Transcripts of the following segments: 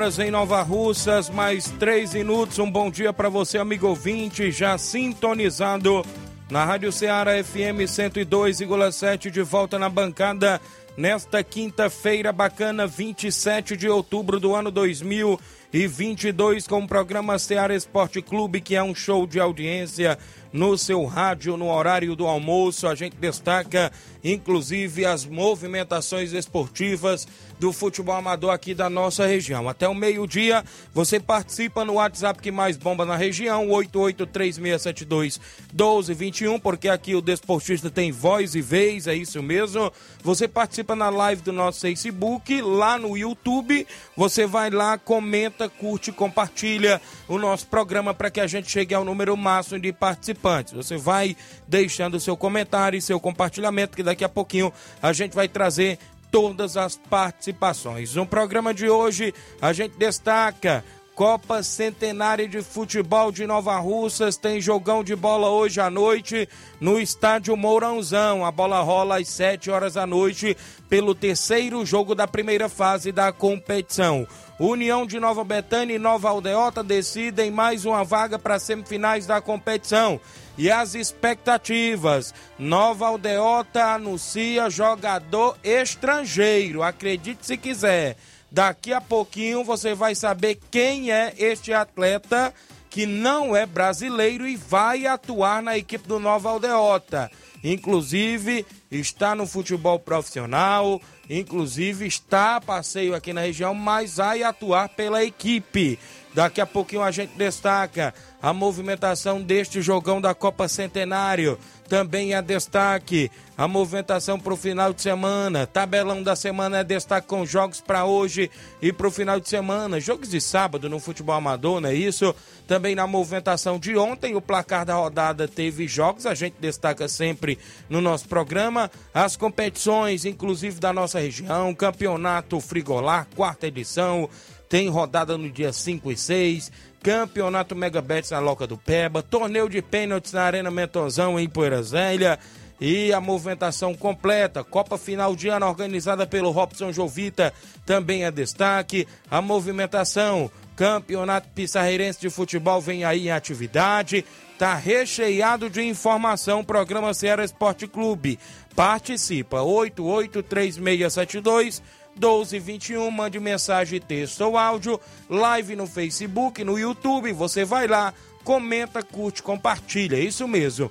Horas em Nova Russas, mais 3 minutos. Um bom dia para você, amigo ouvinte, já sintonizado na Rádio Ceará FM 102,7, de volta na bancada nesta quinta-feira bacana, 27 de outubro do ano 2022, com o programa Ceará Esporte Clube, que é um show de audiência no seu rádio no horário do almoço. A gente destaca inclusive as movimentações esportivas do futebol amador aqui da nossa região. Até o meio-dia, você participa no WhatsApp que mais bomba na região, 8836721221, porque aqui o desportista tem voz e vez, é isso mesmo. Você participa na live do nosso Facebook, lá no YouTube, você vai lá, comenta, curte, compartilha o nosso programa para que a gente chegue ao número máximo de participantes. Você vai deixando seu comentário e seu compartilhamento, que daqui a pouquinho a gente vai trazer todas as participações. No programa de hoje, a gente destaca Copa Centenária de Futebol de Nova Russas tem jogão de bola hoje à noite no estádio Mourãozão. A bola rola às 7 horas da noite pelo terceiro jogo da primeira fase da competição. União de Nova Betânia e Nova Aldeota decidem mais uma vaga para semifinais da competição. E as expectativas: Nova Aldeota anuncia jogador estrangeiro. Acredite se quiser. Daqui a pouquinho você vai saber quem é este atleta que não é brasileiro e vai atuar na equipe do Nova Aldeota. Inclusive, está no futebol profissional, inclusive está a passeio aqui na região, mas vai atuar pela equipe. Daqui a pouquinho a gente destaca a movimentação deste jogão da Copa Centenário. Também é destaque a movimentação para o final de semana. Tabelão da semana é destaque com jogos para hoje e para o final de semana. Jogos de sábado no futebol amador, não é isso? Também na movimentação de ontem, o placar da rodada teve jogos. A gente destaca sempre no nosso programa as competições, inclusive da nossa região. Campeonato Frigolar, quarta edição. Tem rodada no dia 5 e 6 Campeonato Mega Bets na Loca do Peba, torneio de pênaltis na Arena Mentozão em Poeira Zélia e a movimentação completa, Copa Final de Ano organizada pelo Robson Jovita também é destaque, a movimentação, Campeonato Pissarreirense de Futebol vem aí em atividade, tá recheado de informação, programa Ceará Esporte Clube, participa, 883672 1221, mande mensagem, texto ou áudio, live no Facebook, no YouTube, você vai lá, comenta, curte, compartilha, é isso mesmo.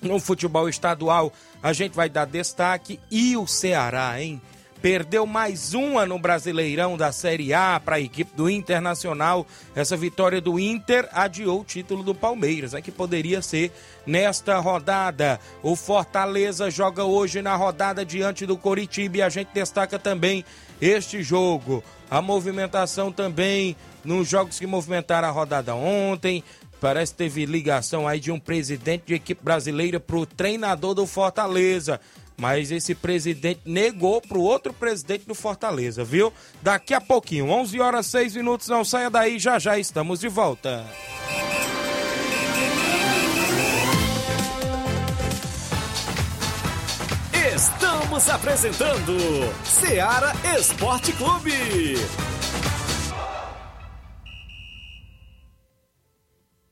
No futebol estadual, a gente vai dar destaque e o Ceará, hein? Perdeu mais uma no Brasileirão da Série A para a equipe do Internacional. Essa vitória do Inter adiou o título do Palmeiras, né, que poderia ser nesta rodada. O Fortaleza joga hoje na rodada diante do Coritiba e a gente destaca também este jogo. A movimentação também nos jogos que movimentaram a rodada ontem. Parece que teve ligação aí de um presidente de equipe brasileira para o treinador do Fortaleza. Mas esse presidente negou para o outro presidente do Fortaleza, viu? Daqui a pouquinho, 11 horas 6 minutos, não saia daí, já já estamos de volta. Estamos apresentando Seara Esporte Clube.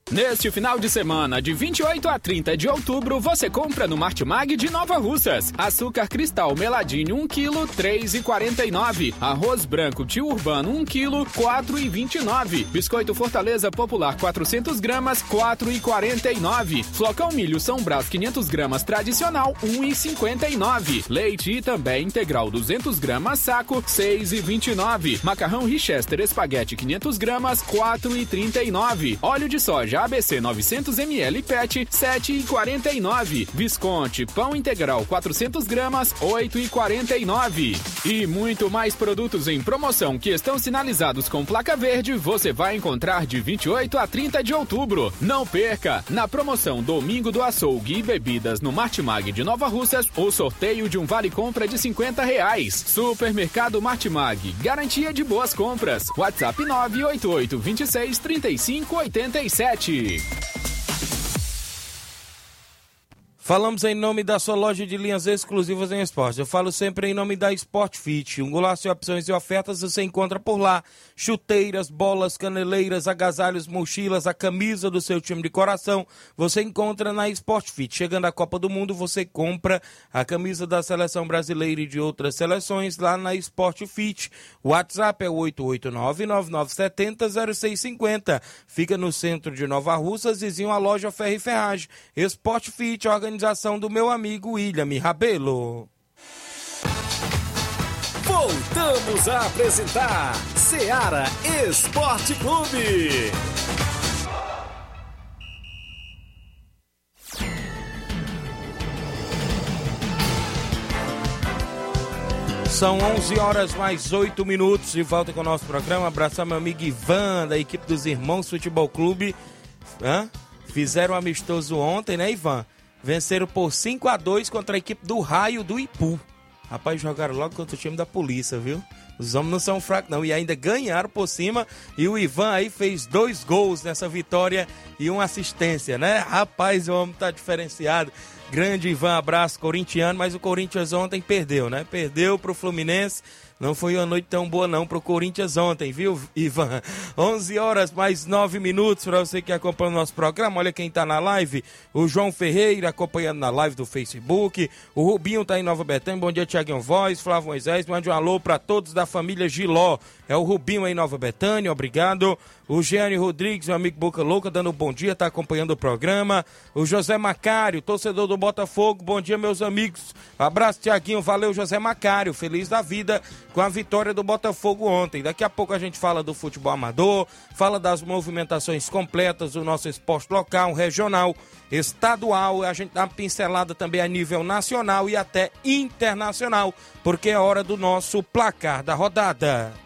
Neste final de semana, de 28 a 30 de outubro, você compra no Martimag de Nova Russas. Açúcar cristal meladinho 1 kg, 3,49. Arroz branco tio urbano 1 kg, 4,29. Biscoito Fortaleza Popular 400 gramas, 4,49. Flocão milho São Brás 500 gramas tradicional, 1,59. Leite e também integral 200 gramas saco, 6,29. Macarrão Richester espaguete 500 gramas, 4,39. Óleo de soja ABC 900 ml PET, 7,49. Visconti pão integral 400 gramas, 8,49. E muito mais produtos em promoção que estão sinalizados com placa verde, você vai encontrar de 28 a 30 de outubro. Não perca! Na promoção Domingo do Açougue e Bebidas no Martimag de Nova Russas, o sorteio de um vale compra de 50 reais. Supermercado Martimag, garantia de boas compras. WhatsApp 988 26 35 87. Leite. Falamos em nome da sua loja de linhas exclusivas em esporte. Eu falo sempre em nome da Sport Fit. Um golaço de opções e ofertas você encontra por lá. Chuteiras, bolas, caneleiras, agasalhos, mochilas, a camisa do seu time de coração. Você encontra na Sport Fit. Chegando à Copa do Mundo, você compra a camisa da seleção brasileira e de outras seleções lá na Sport Fit. O WhatsApp é 889-9970-0650. Fica no centro de Nova Russas, vizinho à loja Ferro e Ferragem. Sport Fit, organização organização do meu amigo William Rabelo. Voltamos a apresentar Seara Esporte Clube. São 11 horas mais 8 minutos de volta com o nosso programa. Abraçar meu amigo Ivan, da equipe dos Irmãos Futebol Clube. Hã? Fizeram um amistoso ontem, né, Ivan? Venceram por 5 a 2 contra a equipe do Raio do Ipu. Rapaz, jogaram logo contra o time da polícia, viu? Os homens não são fracos, não. E ainda ganharam por cima. E o Ivan aí fez dois gols nessa vitória e uma assistência, né? Rapaz, o homem tá diferenciado. Grande Ivan, abraço corintiano. Mas o Corinthians ontem perdeu, né? Perdeu pro Fluminense não foi uma noite tão boa não pro Corinthians ontem, viu, Ivan? 11 horas mais 9 minutos para você que acompanha o nosso programa. Olha quem tá na live, o João Ferreira acompanhando na live do Facebook, o Rubinho tá em Nova Betânia. Bom dia, Tiaguinho Voz, Flávio Moisés. Mande um alô para todos da família Giló. É o Rubinho aí Nova Betânia, obrigado. O Gianni Rodrigues, meu amigo Boca Louca, dando um bom dia, tá acompanhando o programa. O José Macário, torcedor do Botafogo, bom dia, meus amigos. Abraço, Tiaguinho, valeu, José Macário, feliz da vida com a vitória do Botafogo ontem. Daqui a pouco a gente fala do futebol amador, fala das movimentações completas do nosso esporte local, regional, estadual. A gente dá uma pincelada também a nível nacional e até internacional, porque é hora do nosso placar da rodada.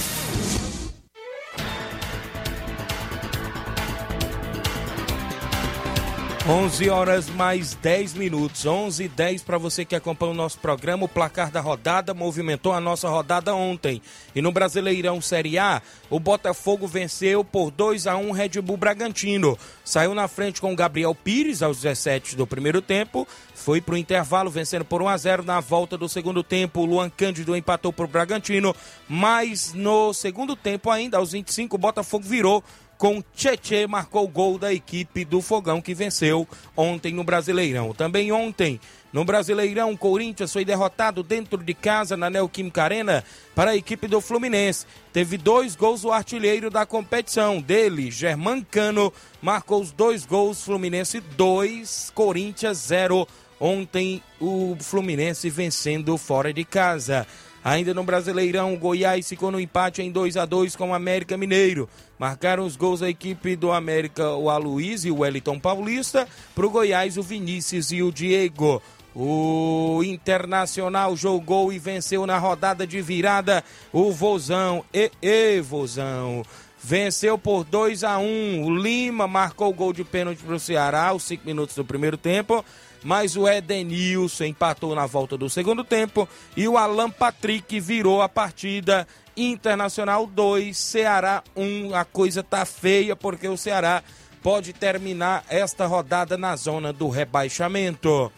11 horas mais 10 minutos, 11 e 10 para você que acompanha o nosso programa. O placar da rodada movimentou a nossa rodada ontem. E no Brasileirão Série A, o Botafogo venceu por 2 a 1 Red Bull Bragantino. Saiu na frente com o Gabriel Pires aos 17 do primeiro tempo. Foi para o intervalo, vencendo por 1 a 0 na volta do segundo tempo. O Luan Cândido empatou para o Bragantino. Mas no segundo tempo, ainda aos 25, o Botafogo virou com Tietê marcou o gol da equipe do Fogão que venceu ontem no Brasileirão. Também ontem, no Brasileirão, Corinthians foi derrotado dentro de casa na Neoquímica Arena para a equipe do Fluminense. Teve dois gols o artilheiro da competição. Dele, Germán Cano, marcou os dois gols, Fluminense 2, Corinthians 0. Ontem o Fluminense vencendo fora de casa. Ainda no Brasileirão, Goiás ficou no empate em 2 a 2 com o América Mineiro. Marcaram os gols a equipe do América, o Aloysio e o Wellington Paulista. Para o Goiás, o Vinícius e o Diego. O Internacional jogou e venceu na rodada de virada o Vozão. E, e Vozão. Venceu por 2 a 1 um. O Lima marcou o gol de pênalti para o Ceará aos 5 minutos do primeiro tempo mas o Edenilson empatou na volta do segundo tempo e o Alan Patrick virou a partida. Internacional 2, Ceará 1. Um. A coisa tá feia porque o Ceará pode terminar esta rodada na zona do rebaixamento.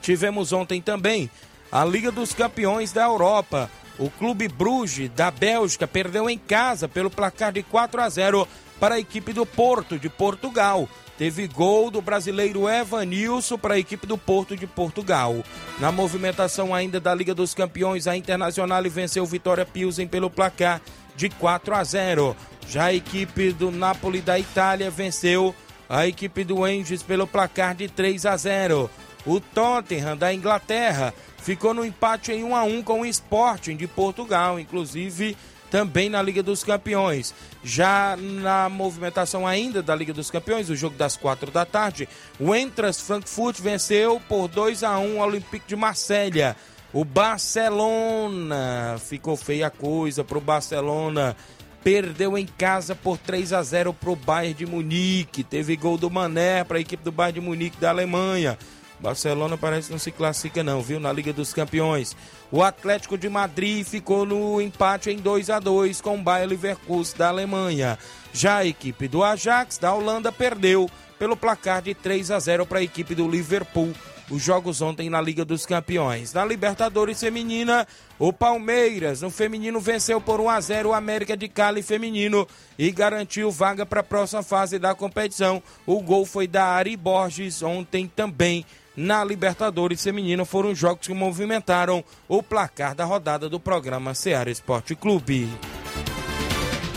Tivemos ontem também a Liga dos Campeões da Europa. O Clube Bruges da Bélgica perdeu em casa pelo placar de 4 a 0 para a equipe do Porto de Portugal. Teve gol do brasileiro Evanilson para a equipe do Porto de Portugal. Na movimentação ainda da Liga dos Campeões, a Internacional venceu Vitória Pilsen pelo placar de 4 a 0. Já a equipe do Napoli da Itália venceu a equipe do Angels pelo placar de 3 a 0. O Tottenham da Inglaterra ficou no empate em 1 a 1 com o Sporting de Portugal, inclusive também na Liga dos Campeões. Já na movimentação ainda da Liga dos Campeões, o jogo das quatro da tarde, o Entras Frankfurt venceu por 2 a 1 o Olympique de Marselha. O Barcelona ficou feia a coisa para o Barcelona. Perdeu em casa por 3 a 0 para o Bayern de Munique. Teve gol do Mané para a equipe do Bayern de Munique da Alemanha. Barcelona parece que não se classifica não, viu, na Liga dos Campeões. O Atlético de Madrid ficou no empate em 2 a 2 com o Bayer Leverkusen da Alemanha. Já a equipe do Ajax da Holanda perdeu pelo placar de 3 a 0 para a equipe do Liverpool. Os jogos ontem na Liga dos Campeões. Na Libertadores Feminina, o Palmeiras, no feminino, venceu por 1 a 0 o América de Cali feminino e garantiu vaga para a próxima fase da competição. O gol foi da Ari Borges ontem também na Libertadores Feminina foram jogos que movimentaram o placar da rodada do programa Ceará Esporte Clube.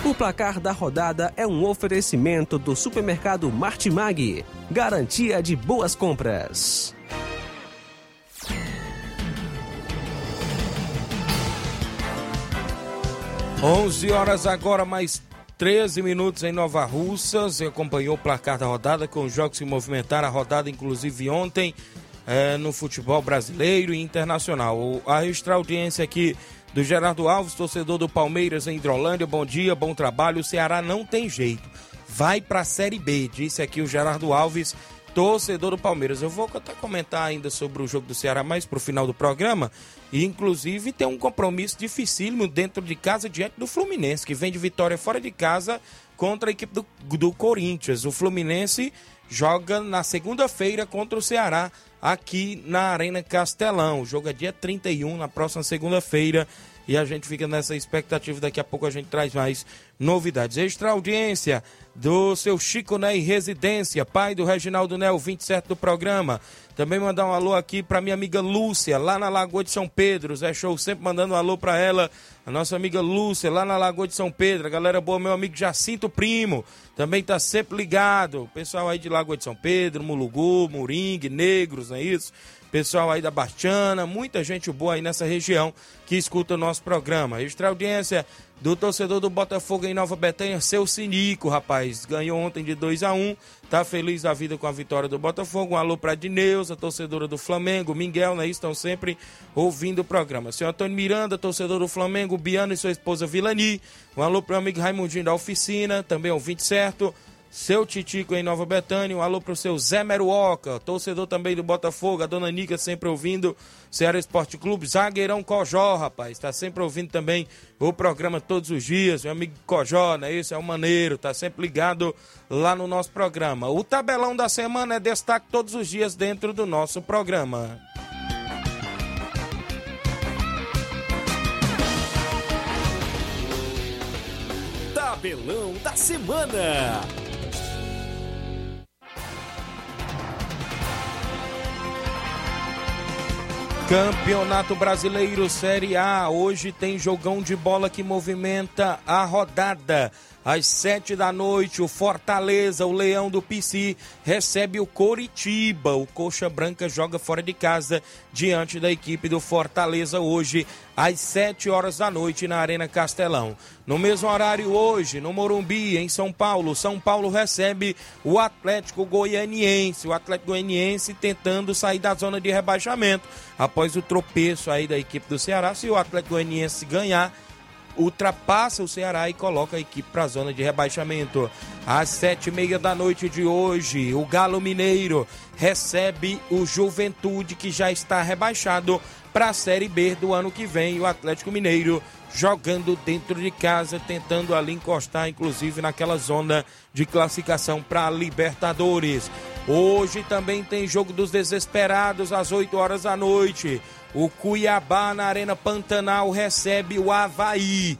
O placar da rodada é um oferecimento do supermercado Martimag, garantia de boas compras. Onze horas agora mais 13 minutos em Nova Russa. Você acompanhou o placar da rodada com os jogos que movimentaram a rodada, inclusive ontem, é, no futebol brasileiro e internacional. A extra audiência aqui do Gerardo Alves, torcedor do Palmeiras em Hidrolândia. Bom dia, bom trabalho. O Ceará não tem jeito. Vai para a Série B, disse aqui o Gerardo Alves, torcedor do Palmeiras. Eu vou até comentar ainda sobre o jogo do Ceará mais pro final do programa. E, inclusive, tem um compromisso dificílimo dentro de casa diante do Fluminense, que vem de vitória fora de casa contra a equipe do, do Corinthians. O Fluminense joga na segunda-feira contra o Ceará aqui na Arena Castelão. O jogo é dia 31, na próxima segunda-feira. E a gente fica nessa expectativa. Daqui a pouco a gente traz mais novidades. Extra audiência do seu Chico Ney Residência, pai do Reginaldo Nel, 27 do programa. Também mandar um alô aqui para minha amiga Lúcia, lá na Lagoa de São Pedro. Zé Show sempre mandando um alô para ela. A nossa amiga Lúcia, lá na Lagoa de São Pedro. Galera boa, meu amigo Jacinto Primo, também tá sempre ligado. Pessoal aí de Lagoa de São Pedro, Mulugu, Moringue, Negros, não é isso? Pessoal aí da Bastiana, muita gente boa aí nessa região que escuta o nosso programa. Extra audiência do torcedor do Botafogo em Nova Betânia, seu Sinico, rapaz. Ganhou ontem de 2 a 1 um, tá feliz da vida com a vitória do Botafogo. Um alô pra Dineuza, torcedora do Flamengo, Miguel, né? Estão sempre ouvindo o programa. Seu Antônio Miranda, torcedor do Flamengo, Biano e sua esposa Vilani. Um alô pro amigo Raimundinho da oficina, também ouvinte certo seu Titico em Nova Betânia, um alô pro seu Zé Meruoca, torcedor também do Botafogo, a dona Nica sempre ouvindo, Ceará Esporte Clube, zagueirão Cojó, rapaz, tá sempre ouvindo também o programa todos os dias, meu amigo Cojó, né, isso é o maneiro, tá sempre ligado lá no nosso programa. O tabelão da semana é destaque todos os dias dentro do nosso programa. Tabelão da semana. Campeonato Brasileiro Série A. Hoje tem jogão de bola que movimenta a rodada. Às sete da noite, o Fortaleza, o Leão do PC, recebe o Coritiba. O Coxa Branca joga fora de casa diante da equipe do Fortaleza hoje, às sete horas da noite, na Arena Castelão. No mesmo horário hoje, no Morumbi, em São Paulo, São Paulo recebe o Atlético Goianiense. O Atlético Goianiense tentando sair da zona de rebaixamento após o tropeço aí da equipe do Ceará. Se o Atlético Goianiense ganhar ultrapassa o Ceará e coloca a equipe para a zona de rebaixamento. Às sete e meia da noite de hoje, o Galo Mineiro recebe o Juventude, que já está rebaixado para a Série B do ano que vem. O Atlético Mineiro jogando dentro de casa, tentando ali encostar, inclusive naquela zona de classificação para Libertadores. Hoje também tem jogo dos desesperados às 8 horas da noite. O Cuiabá na Arena Pantanal recebe o Havaí.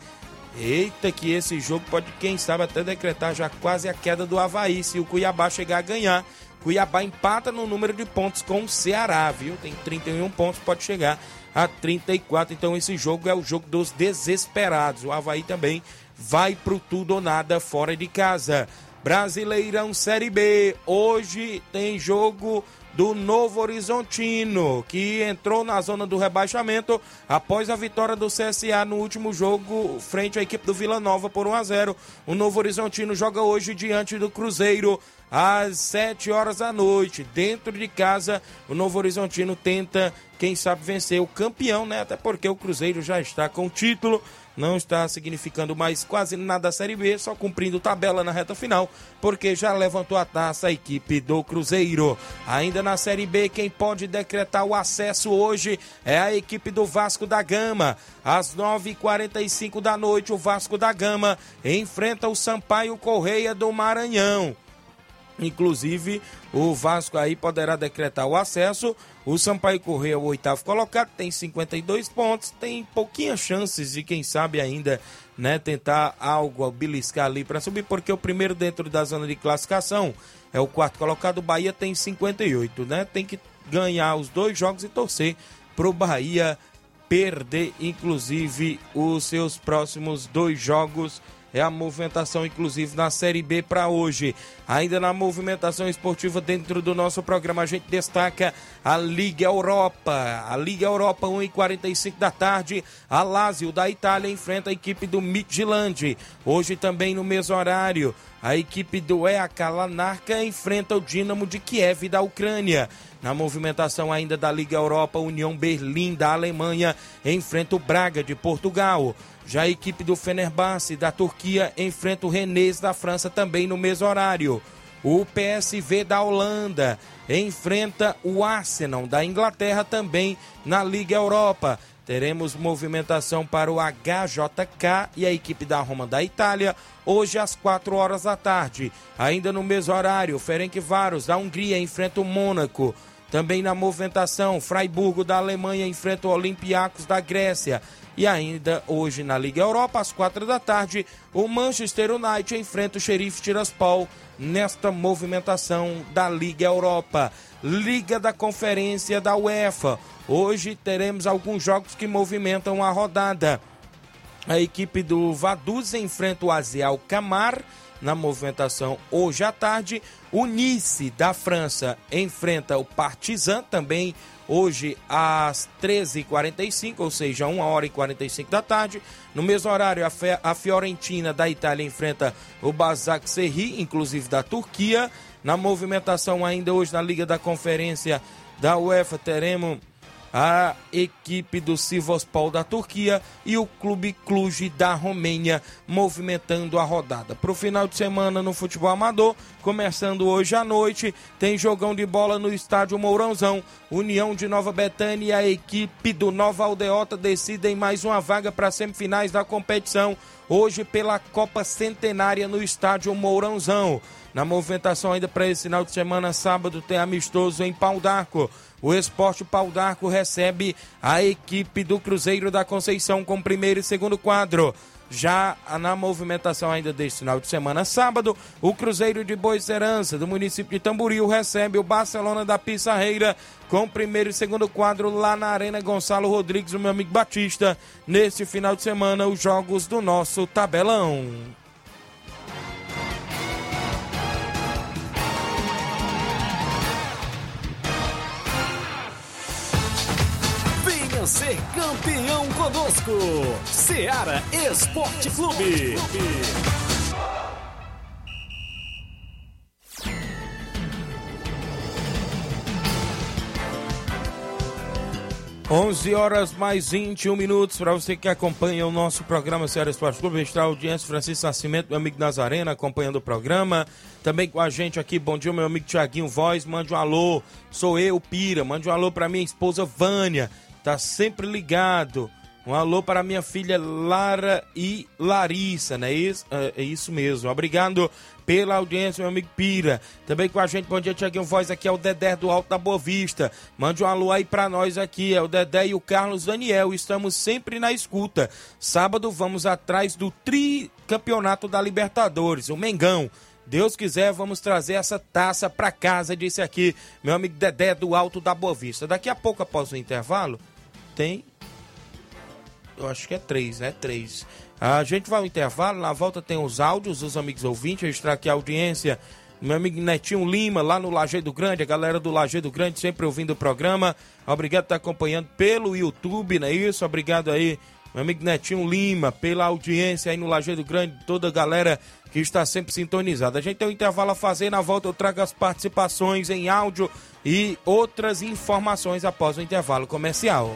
Eita, que esse jogo pode, quem sabe, até decretar já quase a queda do Havaí, se o Cuiabá chegar a ganhar. Cuiabá empata no número de pontos com o Ceará, viu? Tem 31 pontos, pode chegar a 34. Então esse jogo é o jogo dos desesperados. O Havaí também vai pro tudo ou nada fora de casa. Brasileirão Série B. Hoje tem jogo do Novo Horizontino, que entrou na zona do rebaixamento após a vitória do CSA no último jogo frente à equipe do Vila Nova por 1 a 0. O Novo Horizontino joga hoje diante do Cruzeiro às 7 horas da noite, dentro de casa. O Novo Horizontino tenta, quem sabe, vencer o campeão, né? Até porque o Cruzeiro já está com o título não está significando mais quase nada a Série B, só cumprindo tabela na reta final, porque já levantou a taça a equipe do Cruzeiro. Ainda na Série B, quem pode decretar o acesso hoje é a equipe do Vasco da Gama. Às 9h45 da noite, o Vasco da Gama enfrenta o Sampaio Correia do Maranhão. Inclusive, o Vasco aí poderá decretar o acesso. O Sampaio Correia, o oitavo colocado, tem 52 pontos. Tem pouquinhas chances de, quem sabe, ainda né, tentar algo, beliscar ali para subir, porque o primeiro dentro da zona de classificação é o quarto colocado. O Bahia tem 58, né? Tem que ganhar os dois jogos e torcer pro Bahia perder, inclusive, os seus próximos dois jogos é a movimentação, inclusive, na Série B para hoje. Ainda na movimentação esportiva dentro do nosso programa, a gente destaca a Liga Europa. A Liga Europa, 1h45 da tarde, a Lazio da Itália enfrenta a equipe do Midland. Hoje também no mesmo horário, a equipe do EAK Lanarka enfrenta o Dinamo de Kiev da Ucrânia. Na movimentação ainda da Liga Europa, União Berlim da Alemanha enfrenta o Braga de Portugal. Já a equipe do Fenerbahçe da Turquia enfrenta o Rennes da França também no mesmo horário. O PSV da Holanda enfrenta o Arsenal da Inglaterra também na Liga Europa. Teremos movimentação para o HJK e a equipe da Roma da Itália, hoje às 4 horas da tarde. Ainda no mesmo horário, Ferencváros da Hungria enfrenta o Mônaco. Também na movimentação, Freiburgo da Alemanha enfrenta o Olympiacos da Grécia. E ainda hoje na Liga Europa, às quatro da tarde, o Manchester United enfrenta o Xerife Tiraspol nesta movimentação da Liga Europa. Liga da Conferência da UEFA. Hoje teremos alguns jogos que movimentam a rodada. A equipe do Vaduz enfrenta o Azial Camar na movimentação hoje à tarde. O Nice da França enfrenta o Partizan também hoje às 13h45, ou seja, 1 hora e 45 da tarde. No mesmo horário, a Fiorentina da Itália enfrenta o Basak Serri, inclusive da Turquia. Na movimentação ainda hoje na Liga da Conferência da UEFA teremos a equipe do Sivospol da Turquia e o Clube Cluj da Romênia movimentando a rodada. Para o final de semana no futebol amador, começando hoje à noite, tem jogão de bola no estádio Mourãozão. União de Nova Betânia e a equipe do Nova Aldeota decidem mais uma vaga para semifinais da competição hoje pela Copa Centenária no estádio Mourãozão. Na movimentação ainda para esse final de semana, sábado, tem amistoso em Pau d'Arco. O Esporte Pau d'Arco recebe a equipe do Cruzeiro da Conceição com primeiro e segundo quadro. Já na movimentação ainda deste final de semana, sábado, o Cruzeiro de Boicerança, do município de Tamboril, recebe o Barcelona da Pissarreira com primeiro e segundo quadro lá na Arena Gonçalo Rodrigues, o meu amigo Batista. Neste final de semana, os jogos do nosso tabelão. Venha ser campeão conosco. Seara Esporte Clube. 11 horas mais 21 minutos para você que acompanha o nosso programa Ceará Esporte Clube. Está a audiência Francisco Nascimento, meu amigo Nazarena, acompanhando o programa. Também com a gente aqui, bom dia, meu amigo Tiaguinho Voz. Mande um alô, sou eu, Pira. Mande um alô para minha esposa Vânia, tá sempre ligado. Um alô para minha filha Lara e Larissa, né? Isso, é, é isso mesmo. Obrigado pela audiência, meu amigo Pira. Também com a gente, bom dia, Tiaguinho Voz. Aqui é o Dedé do Alto da Boa Vista. Mande um alô aí para nós aqui. É o Dedé e o Carlos Daniel. Estamos sempre na escuta. Sábado vamos atrás do tricampeonato da Libertadores, o Mengão. Deus quiser, vamos trazer essa taça para casa, disse aqui meu amigo Dedé do Alto da Boa Vista. Daqui a pouco, após o intervalo, tem eu acho que é três, né? Três. A gente vai ao intervalo, na volta tem os áudios dos amigos ouvintes, registrar aqui a audiência. Meu amigo Netinho Lima, lá no Lajeado Grande, a galera do Lajeado Grande sempre ouvindo o programa. Obrigado por estar acompanhando pelo YouTube, não é isso? Obrigado aí, meu amigo Netinho Lima, pela audiência aí no Lajeado Grande, toda a galera que está sempre sintonizada. A gente tem um intervalo a fazer, na volta eu trago as participações em áudio e outras informações após o intervalo comercial.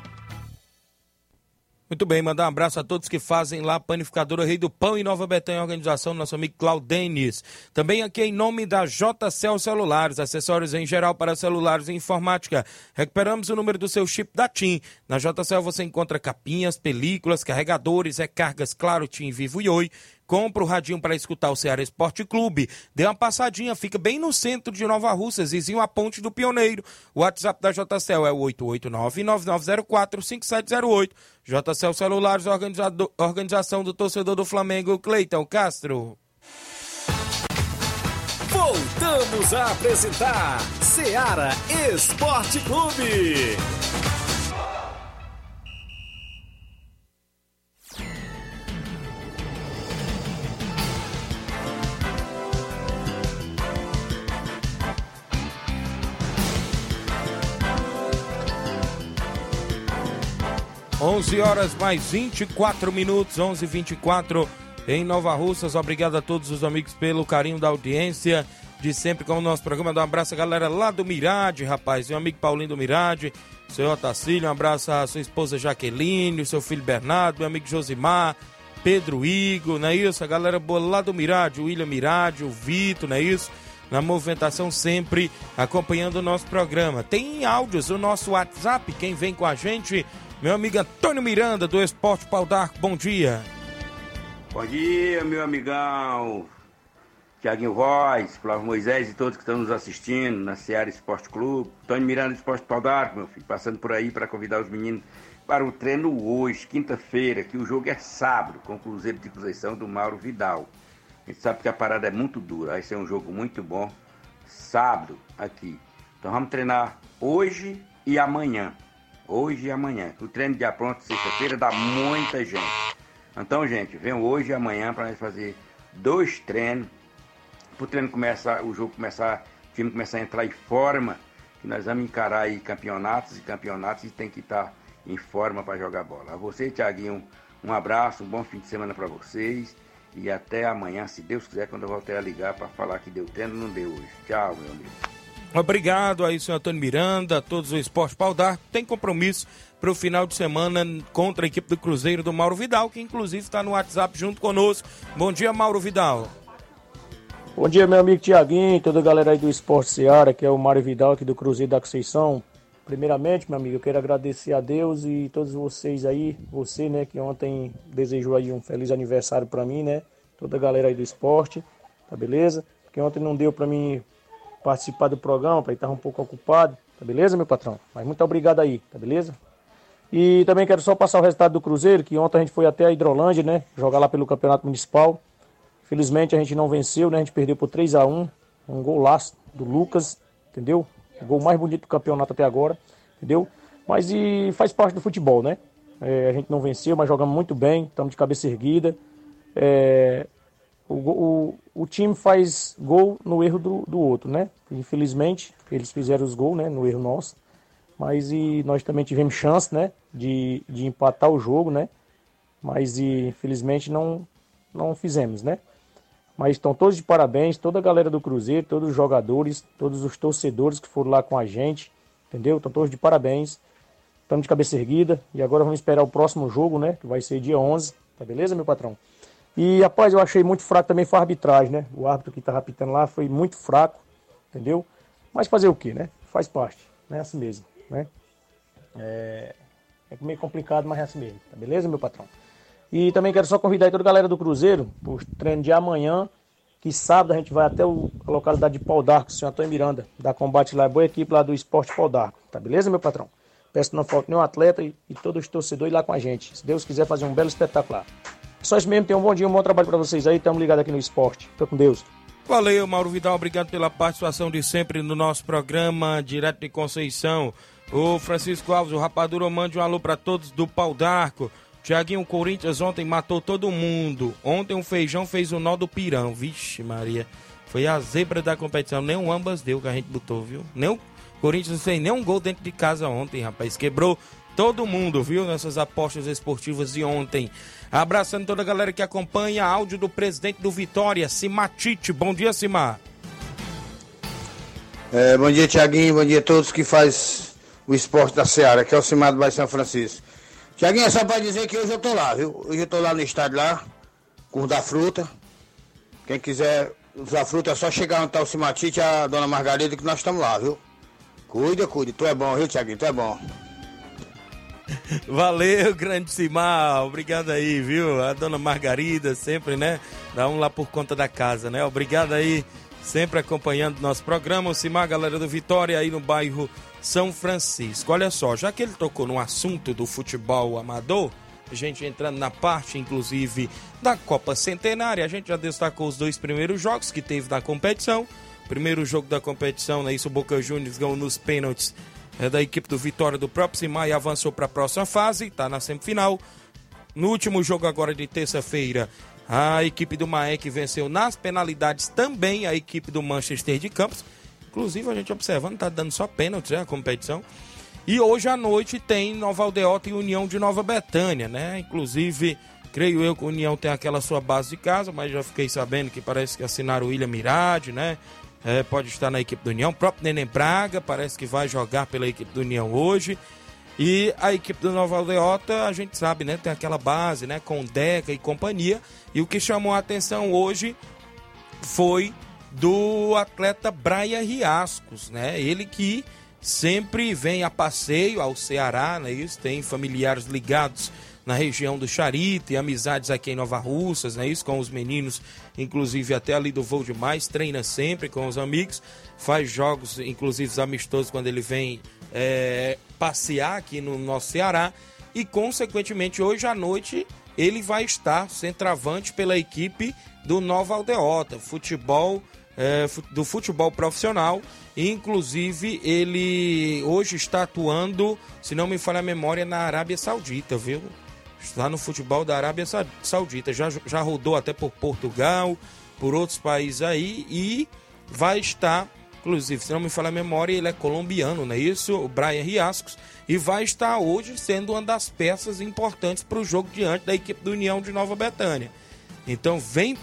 Muito bem, mandar um abraço a todos que fazem lá Panificadora Rei do Pão em Nova Betânia, organização do nosso amigo Claudenis. Também aqui em nome da JCL Celulares, acessórios em geral para celulares e informática. Recuperamos o número do seu chip da TIM. Na JCL você encontra capinhas, películas, carregadores, recargas, claro, TIM, Vivo e Oi compra o radinho para escutar o Ceará Esporte Clube. Dê uma passadinha, fica bem no centro de Nova Russa, vizinho a Ponte do Pioneiro. O WhatsApp da JCL é o 889-9904-5708. JCL Celulares, organização do torcedor do Flamengo, Cleiton Castro. Voltamos a apresentar Ceará Esporte Clube. 11 horas mais 24 minutos, 11 24 em Nova Russas. Obrigado a todos os amigos pelo carinho da audiência de sempre com o nosso programa. Dá um abraço a galera lá do Mirade, rapaz. Meu amigo Paulinho do Mirade, seu Otacílio, um abraço à sua esposa Jaqueline, seu filho Bernardo, meu amigo Josimar, Pedro Igor, não é isso? A galera boa lá do Mirade, o William Mirade, o Vitor, não é isso? Na movimentação sempre acompanhando o nosso programa. Tem áudios o nosso WhatsApp, quem vem com a gente meu amigo Antônio Miranda, do Esporte Pau d'Arco, bom dia. Bom dia, meu amigão. Tiaguinho Voz, Flávio Moisés e todos que estão nos assistindo na Seara Esporte Clube. Antônio Miranda Esporte Pau d'Arco, meu filho, passando por aí para convidar os meninos para o treino hoje, quinta-feira, que o jogo é sábado, com o Cruzeiro de Conceição do Mauro Vidal. A gente sabe que a parada é muito dura, vai ser um jogo muito bom. Sábado, aqui. Então vamos treinar hoje e amanhã hoje e amanhã. O treino de pronto sexta-feira dá muita gente. Então, gente, vem hoje e amanhã para nós fazer dois treinos. Para o treino começar, o jogo começar, o time começar a entrar em forma, que nós vamos encarar aí campeonatos e campeonatos e tem que estar em forma para jogar bola. A você, Tiaguinho, um abraço, um bom fim de semana para vocês. E até amanhã, se Deus quiser, quando eu voltar a ligar para falar que deu treino, não deu hoje. Tchau, meu amigo. Obrigado aí, senhor Antônio Miranda, todos o Esporte Pau d'Arco. Tem compromisso para o final de semana contra a equipe do Cruzeiro do Mauro Vidal, que inclusive está no WhatsApp junto conosco. Bom dia, Mauro Vidal. Bom dia, meu amigo Tiaguinho, toda a galera aí do Esporte Seara, que é o Mário Vidal aqui do Cruzeiro da Conceição. primeiramente, meu amigo, eu quero agradecer a Deus e todos vocês aí, você, né, que ontem desejou aí um feliz aniversário para mim, né? Toda a galera aí do esporte, tá beleza? Porque ontem não deu para mim participar do programa, para estar um pouco ocupado, tá beleza, meu patrão? Mas muito obrigado aí, tá beleza? E também quero só passar o resultado do Cruzeiro, que ontem a gente foi até a Hidrolândia, né? Jogar lá pelo Campeonato Municipal. Felizmente a gente não venceu, né? A gente perdeu por 3 a 1 Um golaço do Lucas, entendeu? O gol mais bonito do campeonato até agora, entendeu? Mas e faz parte do futebol, né? É, a gente não venceu, mas jogamos muito bem, estamos de cabeça erguida. É, o, o, o, time faz gol no erro do, do outro, né? Infelizmente, eles fizeram os gols, né? No erro nosso. Mas e nós também tivemos chance, né? De, de empatar o jogo, né? Mas e, infelizmente não, não fizemos, né? Mas estão todos de parabéns, toda a galera do Cruzeiro, todos os jogadores, todos os torcedores que foram lá com a gente, entendeu? Estão todos de parabéns. Estamos de cabeça erguida e agora vamos esperar o próximo jogo, né? Que vai ser dia 11, tá beleza, meu patrão? E, rapaz, eu achei muito fraco também foi a arbitragem, né? O árbitro que estava apitando lá foi muito fraco, entendeu? Mas fazer o quê, né? Faz parte, né? Assim mesmo, né? É, é meio complicado, mas é assim mesmo, tá beleza, meu patrão? E também quero só convidar toda a galera do Cruzeiro para o treino de amanhã, que sábado a gente vai até o, a localidade de Pau d'Arco, senhor Antônio Miranda, da Combate lá, boa equipe lá do Esporte Pau d'Arco, tá beleza, meu patrão? Peço que não falte nenhum atleta e, e todos os torcedores lá com a gente. Se Deus quiser fazer um belo espetáculo Só isso mesmo, tenham um bom dia, um bom trabalho para vocês aí, estamos ligados aqui no esporte. Fica com Deus. Valeu, Mauro Vidal, obrigado pela participação de sempre no nosso programa, direto de Conceição. O Francisco Alves, o Rapadura, mande um alô para todos do Pau d'Arco. Tiaguinho, Corinthians ontem matou todo mundo. Ontem o Feijão fez o nó do pirão. Vixe, Maria. Foi a zebra da competição. Nem o ambas deu que a gente botou, viu? Nem o Corinthians não fez nem um gol dentro de casa ontem, rapaz. Quebrou todo mundo, viu? Nessas apostas esportivas de ontem. Abraçando toda a galera que acompanha. Áudio do presidente do Vitória, Simatite. Bom dia, Simar. É, bom dia, Tiaguinho. Bom dia a todos que faz o esporte da Seara, que é o Simar do Bairro São Francisco. Tiaguinho, é só pra dizer que hoje eu tô lá, viu? Hoje eu tô lá no estádio lá, com o da fruta. Quem quiser usar fruta é só chegar onde tá o Simatite a dona Margarida que nós estamos lá, viu? Cuida, cuida. Tu é bom, viu, Tiaguinho? Tu é bom. Valeu, grande Simar. Obrigado aí, viu? A dona Margarida sempre, né? Dá um lá por conta da casa, né? Obrigado aí, sempre acompanhando nosso programa. O Simar, galera do Vitória, aí no bairro são Francisco. Olha só, já que ele tocou no assunto do futebol amador, a gente entrando na parte, inclusive, da Copa Centenária, a gente já destacou os dois primeiros jogos que teve na competição. Primeiro jogo da competição, né, isso o Boca Juniors ganhou nos pênaltis da equipe do Vitória do próprio Simar e avançou para a próxima fase, está na semifinal. No último jogo agora de terça-feira, a equipe do Maek venceu nas penalidades também a equipe do Manchester de Campos. Inclusive, a gente observando, tá dando só pênalti, né, a competição. E hoje à noite tem Nova Aldeota e União de Nova Betânia, né? Inclusive, creio eu que a União tem aquela sua base de casa, mas já fiquei sabendo que parece que assinaram o William Mirade, né? É, pode estar na equipe do União. O próprio Neném Braga parece que vai jogar pela equipe do União hoje. E a equipe do Nova Aldeota, a gente sabe, né? Tem aquela base, né? Com Deca e companhia. E o que chamou a atenção hoje foi do atleta Braia Riascos, né? Ele que sempre vem a passeio ao Ceará, né? Isso tem familiares ligados na região do Charito e amizades aqui em Nova Russas, né? Isso com os meninos, inclusive até ali do Voo Demais, treina sempre com os amigos, faz jogos, inclusive amistosos quando ele vem é, passear aqui no nosso Ceará e consequentemente hoje à noite ele vai estar centroavante pela equipe do Nova Aldeota, futebol é, do futebol profissional. Inclusive, ele hoje está atuando, se não me falha a memória, na Arábia Saudita, viu? Está no futebol da Arábia Saudita. Já, já rodou até por Portugal, por outros países aí e vai estar, inclusive, se não me falha a memória, ele é colombiano, não é isso? O Brian Riascos. E vai estar hoje sendo uma das peças importantes para o jogo diante da equipe do União de Nova Betânia. Então vem,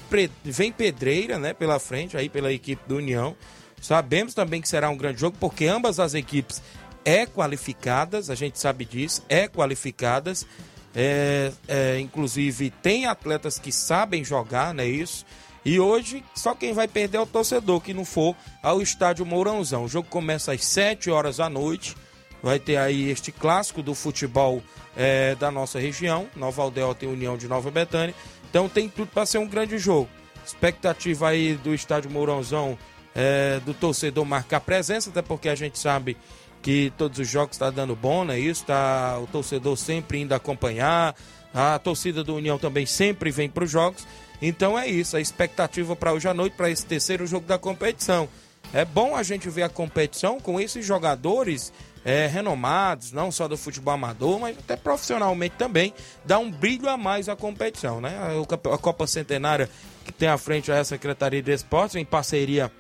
vem pedreira né, pela frente aí pela equipe do União. Sabemos também que será um grande jogo, porque ambas as equipes é qualificadas, a gente sabe disso, é qualificadas. É, é, inclusive tem atletas que sabem jogar, não é isso? E hoje só quem vai perder é o torcedor que não for ao estádio Mourãozão. O jogo começa às 7 horas da noite vai ter aí este clássico do futebol é, da nossa região, Nova Aldeota e União de Nova Betânia. Então tem tudo para ser um grande jogo. Expectativa aí do estádio Mourãozão é, do torcedor marcar presença, até porque a gente sabe que todos os jogos estão tá dando bom, né? Isso, tá o torcedor sempre indo acompanhar, a torcida do União também sempre vem para os jogos. Então é isso, a expectativa para hoje à noite, para esse terceiro jogo da competição. É bom a gente ver a competição com esses jogadores é, renomados, não só do futebol amador, mas até profissionalmente também, dá um brilho a mais à competição, né? A Copa Centenária que tem à frente a Secretaria de Esportes, em parceria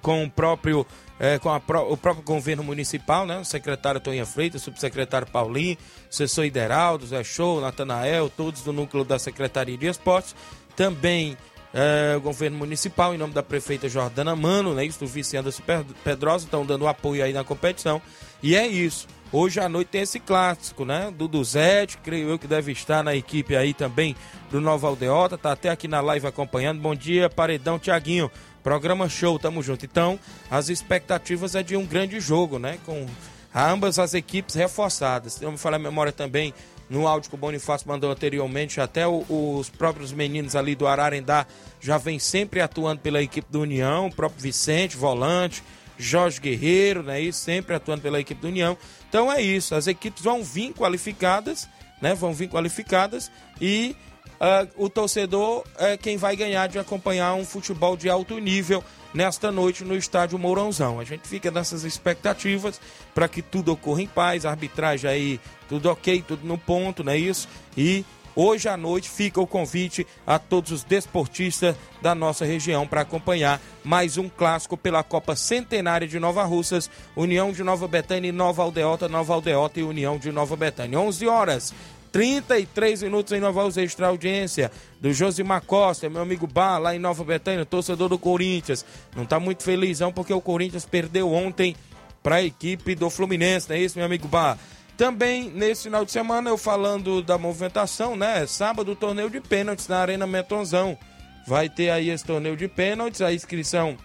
com o próprio é, com a, o próprio governo municipal, né? O secretário Toninha Freitas, o subsecretário Paulinho, o assessor Ideraldo, Zé Show, Natanael, todos do núcleo da Secretaria de Esportes. Também é, o governo municipal, em nome da prefeita Jordana Mano, né? Isso, do vice Anderson Pedrosa, estão dando apoio aí na competição. E é isso. Hoje à noite tem esse clássico, né? Do Duzete, creio eu que deve estar na equipe aí também do Nova Aldeota, tá até aqui na live acompanhando. Bom dia, Paredão Tiaguinho. Programa show, tamo junto. Então, as expectativas é de um grande jogo, né? Com ambas as equipes reforçadas. Eu me falar a memória também no áudio que o Bonifácio mandou anteriormente, até o, os próprios meninos ali do Ararendá já vem sempre atuando pela equipe do União, o próprio Vicente, volante, Jorge Guerreiro, né? E sempre atuando pela equipe do União. Então é isso, as equipes vão vir qualificadas, né? Vão vir qualificadas e uh, o torcedor é quem vai ganhar de acompanhar um futebol de alto nível nesta noite no estádio Mourãozão. A gente fica nessas expectativas para que tudo ocorra em paz, arbitragem aí, tudo ok, tudo no ponto, não é isso? E Hoje à noite fica o convite a todos os desportistas da nossa região para acompanhar mais um clássico pela Copa Centenária de Nova Russas, União de Nova Betânia e Nova Aldeota, Nova Aldeota e União de Nova Betânia. 11 horas 33 minutos em Nova Rússia, extra audiência do Josimar Costa, meu amigo Bar, lá em Nova Betânia, torcedor do Corinthians. Não está muito felizão porque o Corinthians perdeu ontem para a equipe do Fluminense, não é isso, meu amigo Bar? Também nesse final de semana, eu falando da movimentação, né? Sábado, torneio de pênaltis na Arena Metonzão. Vai ter aí esse torneio de pênaltis, a inscrição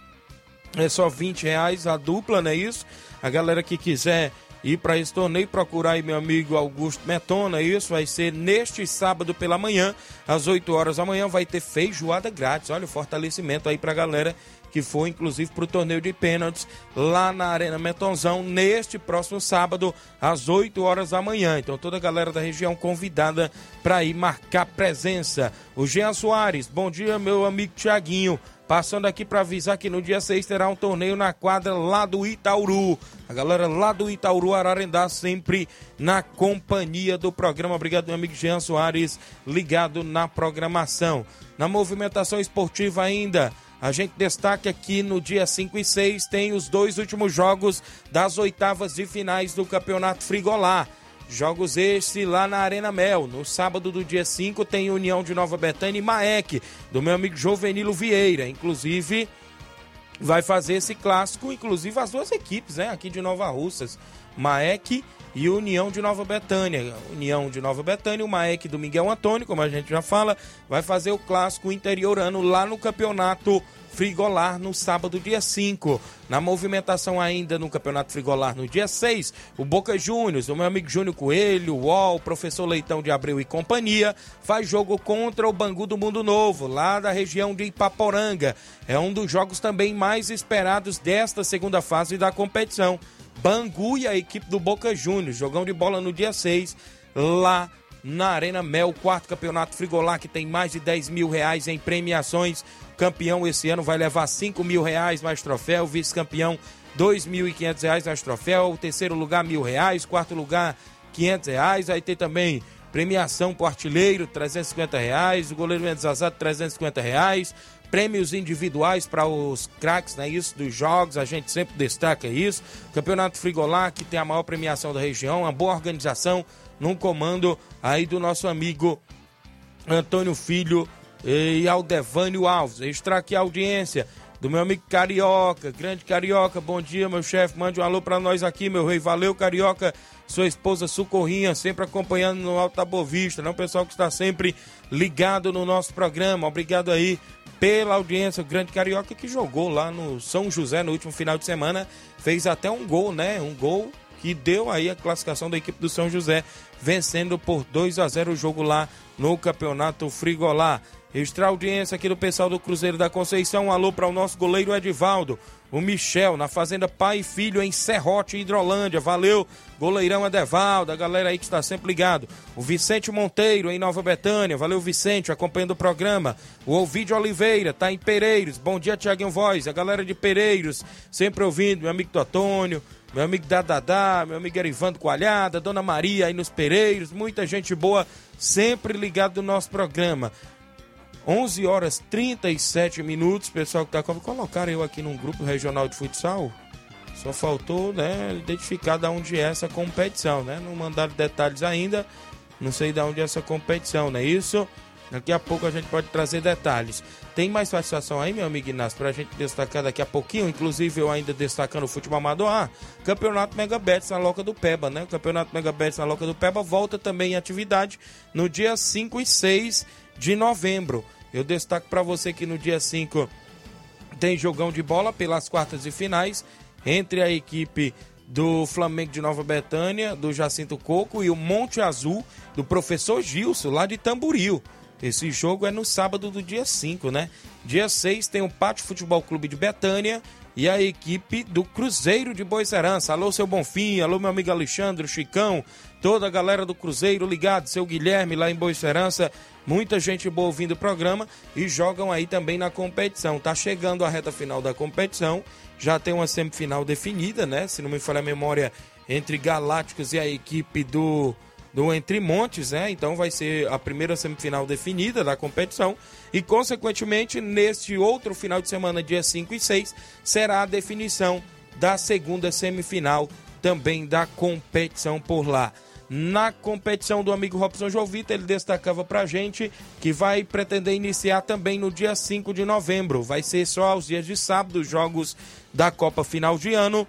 é só 20 reais a dupla, não é isso? A galera que quiser ir para esse torneio, procurar aí meu amigo Augusto Metona, isso vai ser neste sábado pela manhã, às 8 horas da manhã, vai ter feijoada grátis. Olha o fortalecimento aí para a galera que foi inclusive para o torneio de pênaltis lá na Arena Metonzão, neste próximo sábado, às 8 horas da manhã. Então, toda a galera da região convidada para ir marcar presença. O Jean Soares, bom dia, meu amigo Tiaguinho. Passando aqui para avisar que no dia 6 terá um torneio na quadra lá do Itauru. A galera lá do Itauru Ararendá sempre na companhia do programa. Obrigado, meu amigo Jean Soares, ligado na programação. Na movimentação esportiva ainda, a gente destaca aqui no dia 5 e 6 tem os dois últimos jogos das oitavas de finais do Campeonato Frigolar. Jogos este lá na Arena Mel. No sábado do dia 5 tem União de Nova Betânia e Maek, do meu amigo Jovenilo Vieira. Inclusive, vai fazer esse clássico, inclusive as duas equipes, né? Aqui de Nova Russas. Maek e União de Nova Betânia. União de Nova Betânia, o Maek do Miguel Antônio, como a gente já fala, vai fazer o clássico interiorano lá no campeonato Frigolar no sábado, dia 5. Na movimentação ainda no Campeonato Frigolar no dia 6, o Boca Juniors, o meu amigo Júnior Coelho, o UOL, professor Leitão de Abreu e companhia, faz jogo contra o Bangu do Mundo Novo, lá da região de Ipaporanga. É um dos jogos também mais esperados desta segunda fase da competição. Bangu e a equipe do Boca Juniors, jogão de bola no dia 6, lá na Arena Mel, quarto campeonato frigolar que tem mais de 10 mil reais em premiações Campeão esse ano vai levar 5 mil reais mais troféu. Vice-campeão, 2.500 reais mais troféu. Terceiro lugar, mil reais. Quarto lugar, 500 reais. Vai ter também premiação pro artilheiro, 350 reais. O goleiro Mendes Azado, 350 reais. Prêmios individuais para os craques, né? Isso dos jogos, a gente sempre destaca isso. Campeonato Frigolar, que tem a maior premiação da região, uma boa organização, num comando aí do nosso amigo Antônio Filho e Aldevânio Alves. Extra aqui a audiência do meu amigo Carioca, grande Carioca, bom dia, meu chefe. Mande um alô para nós aqui, meu rei. Valeu, Carioca. Sua esposa Socorrinha, sempre acompanhando no Alta Boa Vista, né? O pessoal que está sempre ligado no nosso programa. Obrigado aí pela audiência. O grande Carioca que jogou lá no São José no último final de semana. Fez até um gol, né? Um gol que deu aí a classificação da equipe do São José, vencendo por 2 a 0 o jogo lá no Campeonato Frigolá. Extra audiência aqui do pessoal do Cruzeiro da Conceição. Um alô para o nosso goleiro Edivaldo. O Michel, na Fazenda Pai e Filho, em Serrote, Hidrolândia. Valeu, goleirão Edevaldo, a galera aí que está sempre ligado. O Vicente Monteiro, em Nova Betânia. Valeu, Vicente, acompanhando o programa. O Ovidio Oliveira, tá em Pereiros. Bom dia, Tiaguinho Voz. A galera de Pereiros, sempre ouvindo. Meu amigo do Antônio, meu amigo Dadadá, meu amigo Erivando Coalhada, Dona Maria aí nos Pereiros. Muita gente boa, sempre ligado no nosso programa. 11 horas 37 minutos, pessoal que tá como colocaram eu aqui num grupo regional de futsal. Só faltou, né, identificar de onde é essa competição, né? Não mandaram detalhes ainda. Não sei de onde é essa competição, não é isso? Daqui a pouco a gente pode trazer detalhes. Tem mais satisfação aí, meu amigo Inácio, pra gente destacar daqui a pouquinho, inclusive eu ainda destacando o futebol amador. Ah, Campeonato Megabets na Loca do Peba, né? O Campeonato Megabets na Loca do Peba volta também em atividade no dia 5 e 6 de novembro. Eu destaco para você que no dia 5 tem jogão de bola pelas quartas e finais entre a equipe do Flamengo de Nova Betânia, do Jacinto Coco e o Monte Azul do professor Gilson, lá de Tamboril. Esse jogo é no sábado do dia 5, né? Dia 6 tem o Pátio Futebol Clube de Betânia e a equipe do Cruzeiro de Boicerança. Alô, seu Bonfim, alô, meu amigo Alexandre, Chicão, toda a galera do Cruzeiro ligado, seu Guilherme lá em Boicerança. Muita gente boa ouvindo o programa e jogam aí também na competição. Tá chegando a reta final da competição, já tem uma semifinal definida, né? Se não me falha a memória, entre Galácticos e a equipe do do Entre Montes, né? Então vai ser a primeira semifinal definida da competição e, consequentemente, neste outro final de semana, dia 5 e 6, será a definição da segunda semifinal também da competição por lá. Na competição do amigo Robson Jovita, ele destacava pra gente que vai pretender iniciar também no dia 5 de novembro. Vai ser só aos dias de sábado, os jogos da Copa Final de Ano.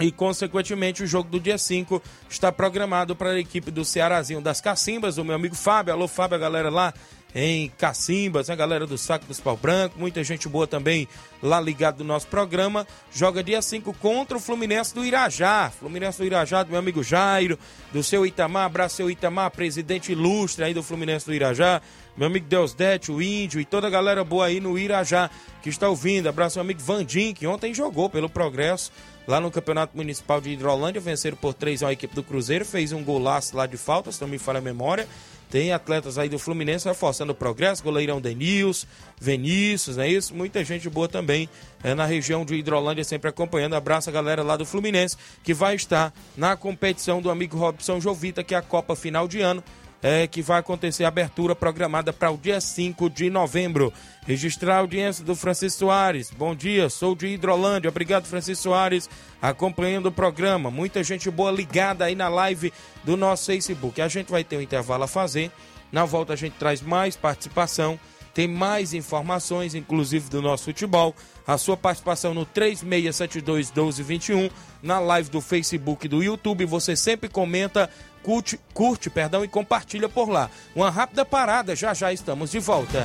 E, consequentemente, o jogo do dia 5 está programado para a equipe do Cearazinho das Cacimbas, o meu amigo Fábio. Alô, Fábio, a galera lá em Cacimbas, a galera do Saco dos Pau Branco, muita gente boa também lá ligado no nosso programa. Joga dia 5 contra o Fluminense do Irajá. Fluminense do Irajá, do meu amigo Jairo, do seu Itamar, abraço seu Itamar, presidente ilustre aí do Fluminense do Irajá. Meu amigo Deusdete, o Índio e toda a galera boa aí no Irajá que está ouvindo. Abraço meu amigo Vandim, que ontem jogou pelo Progresso lá no Campeonato Municipal de Hidrolândia, venceram por 3 a, equipe do Cruzeiro, fez um golaço lá de falta, se não me falha a memória. Tem atletas aí do Fluminense reforçando o progresso, goleirão Denils, Vinícius, não é isso? Muita gente boa também é, na região de Hidrolândia, sempre acompanhando. Abraço a galera lá do Fluminense, que vai estar na competição do amigo Robson Jovita, que é a Copa Final de Ano é, que vai acontecer a abertura programada para o dia 5 de novembro. Registrar a audiência do Francisco Soares. Bom dia, sou de Hidrolândia. Obrigado, Francisco Soares, acompanhando o programa. Muita gente boa ligada aí na live do nosso Facebook. A gente vai ter um intervalo a fazer. Na volta a gente traz mais participação, tem mais informações, inclusive do nosso futebol. A sua participação no 3672 1221, na live do Facebook e do YouTube. Você sempre comenta curte, curte perdão, e compartilha por lá. Uma rápida parada, já já estamos de volta.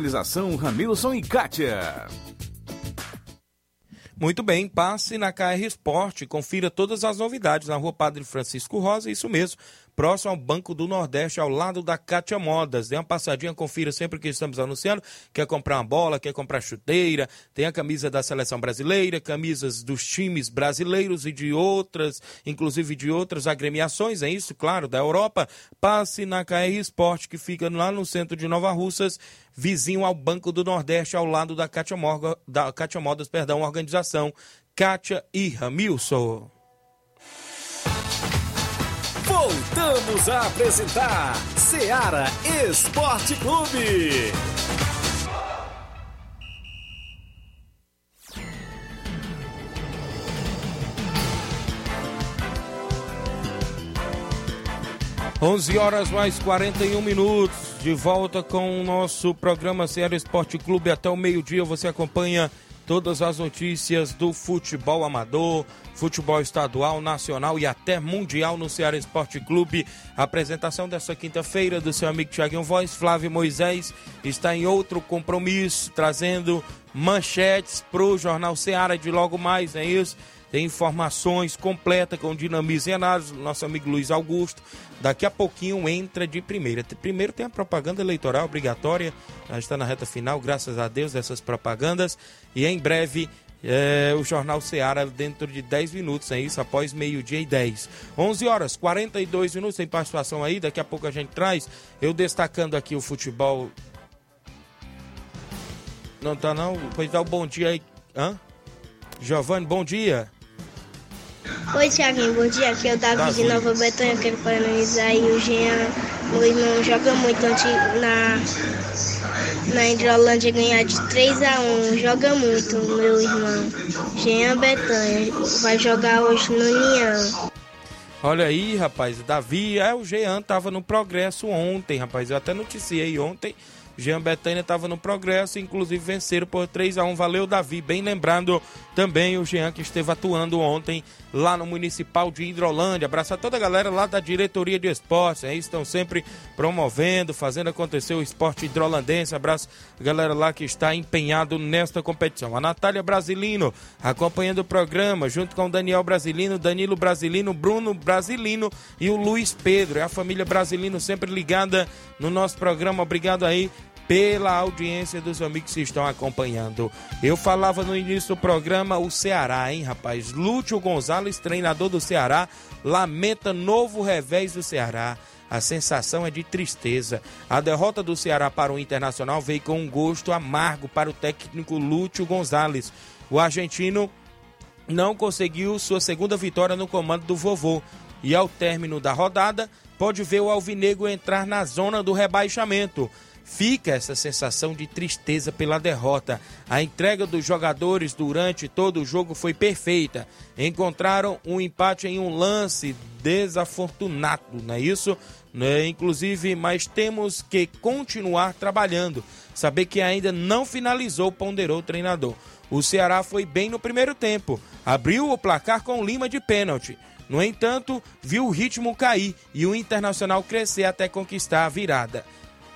Organização Ramilson e Kátia. Muito bem, passe na KR Esporte, confira todas as novidades na rua Padre Francisco Rosa, isso mesmo, próximo ao Banco do Nordeste, ao lado da Cátia Modas. Dê uma passadinha, confira sempre que estamos anunciando. Quer comprar uma bola, quer comprar chuteira, tem a camisa da seleção brasileira, camisas dos times brasileiros e de outras, inclusive de outras agremiações, é isso, claro, da Europa. Passe na KR Esporte, que fica lá no centro de Nova Russas, vizinho ao Banco do Nordeste, ao lado da Cátia, da Cátia Modas, perdão, organização Kátia e Ramilson. Voltamos a apresentar Seara Esporte Clube. 11 horas mais 41 minutos, de volta com o nosso programa Ceará Esporte Clube. Até o meio-dia você acompanha todas as notícias do futebol amador, futebol estadual, nacional e até mundial no Ceará Esporte Clube. A apresentação dessa quinta-feira do seu amigo Tiaguinho Voz, Flávio Moisés, está em outro compromisso, trazendo manchetes para o Jornal Ceará de logo mais, é isso? Tem informações completas com dinamismo e análise. Nosso amigo Luiz Augusto. Daqui a pouquinho entra de primeira. Primeiro tem a propaganda eleitoral obrigatória. Já está na reta final, graças a Deus, dessas propagandas. E em breve é, o Jornal Seara dentro de 10 minutos, é isso, após meio-dia e 10. 11 horas, 42 minutos, tem participação aí, daqui a pouco a gente traz. Eu destacando aqui o futebol. Não tá não? Pois dá o um bom dia aí. Hã? Giovanni, bom dia. Oi, Tiaguinho, bom dia. Aqui é o Davi de Nova Betânia. Quero parabenizar aí o Jean. Meu irmão joga muito na, na Hidrolândia ganhar de 3 a 1 Joga muito, meu irmão. Jean Betânia. Vai jogar hoje no União. Olha aí, rapaz, Davi, é o Jean tava no progresso ontem, rapaz. Eu até noticiei ontem Jean Betânia estava no progresso, inclusive venceram por 3 a 1 Valeu, Davi. Bem lembrando também o Jean que esteve atuando ontem lá no Municipal de Hidrolândia. Abraço a toda a galera lá da diretoria de esportes. Aí estão sempre promovendo, fazendo acontecer o esporte hidrolandense. Abraço a galera lá que está empenhado nesta competição. A Natália Brasilino acompanhando o programa, junto com o Daniel Brasilino, Danilo Brasilino, Bruno Brasilino e o Luiz Pedro. É a família Brasilino sempre ligada no nosso programa. Obrigado aí pela audiência dos amigos que estão acompanhando. Eu falava no início do programa o Ceará, hein, rapaz? Lúcio Gonzalez, treinador do Ceará, lamenta novo revés do Ceará. A sensação é de tristeza. A derrota do Ceará para o Internacional veio com um gosto amargo para o técnico Lúcio Gonzalez. O argentino não conseguiu sua segunda vitória no comando do vovô. E ao término da rodada, pode ver o Alvinegro entrar na zona do rebaixamento fica essa sensação de tristeza pela derrota. A entrega dos jogadores durante todo o jogo foi perfeita. Encontraram um empate em um lance desafortunado, não é isso? É, inclusive, mas temos que continuar trabalhando. Saber que ainda não finalizou, ponderou o treinador. O Ceará foi bem no primeiro tempo, abriu o placar com Lima de pênalti. No entanto, viu o ritmo cair e o Internacional crescer até conquistar a virada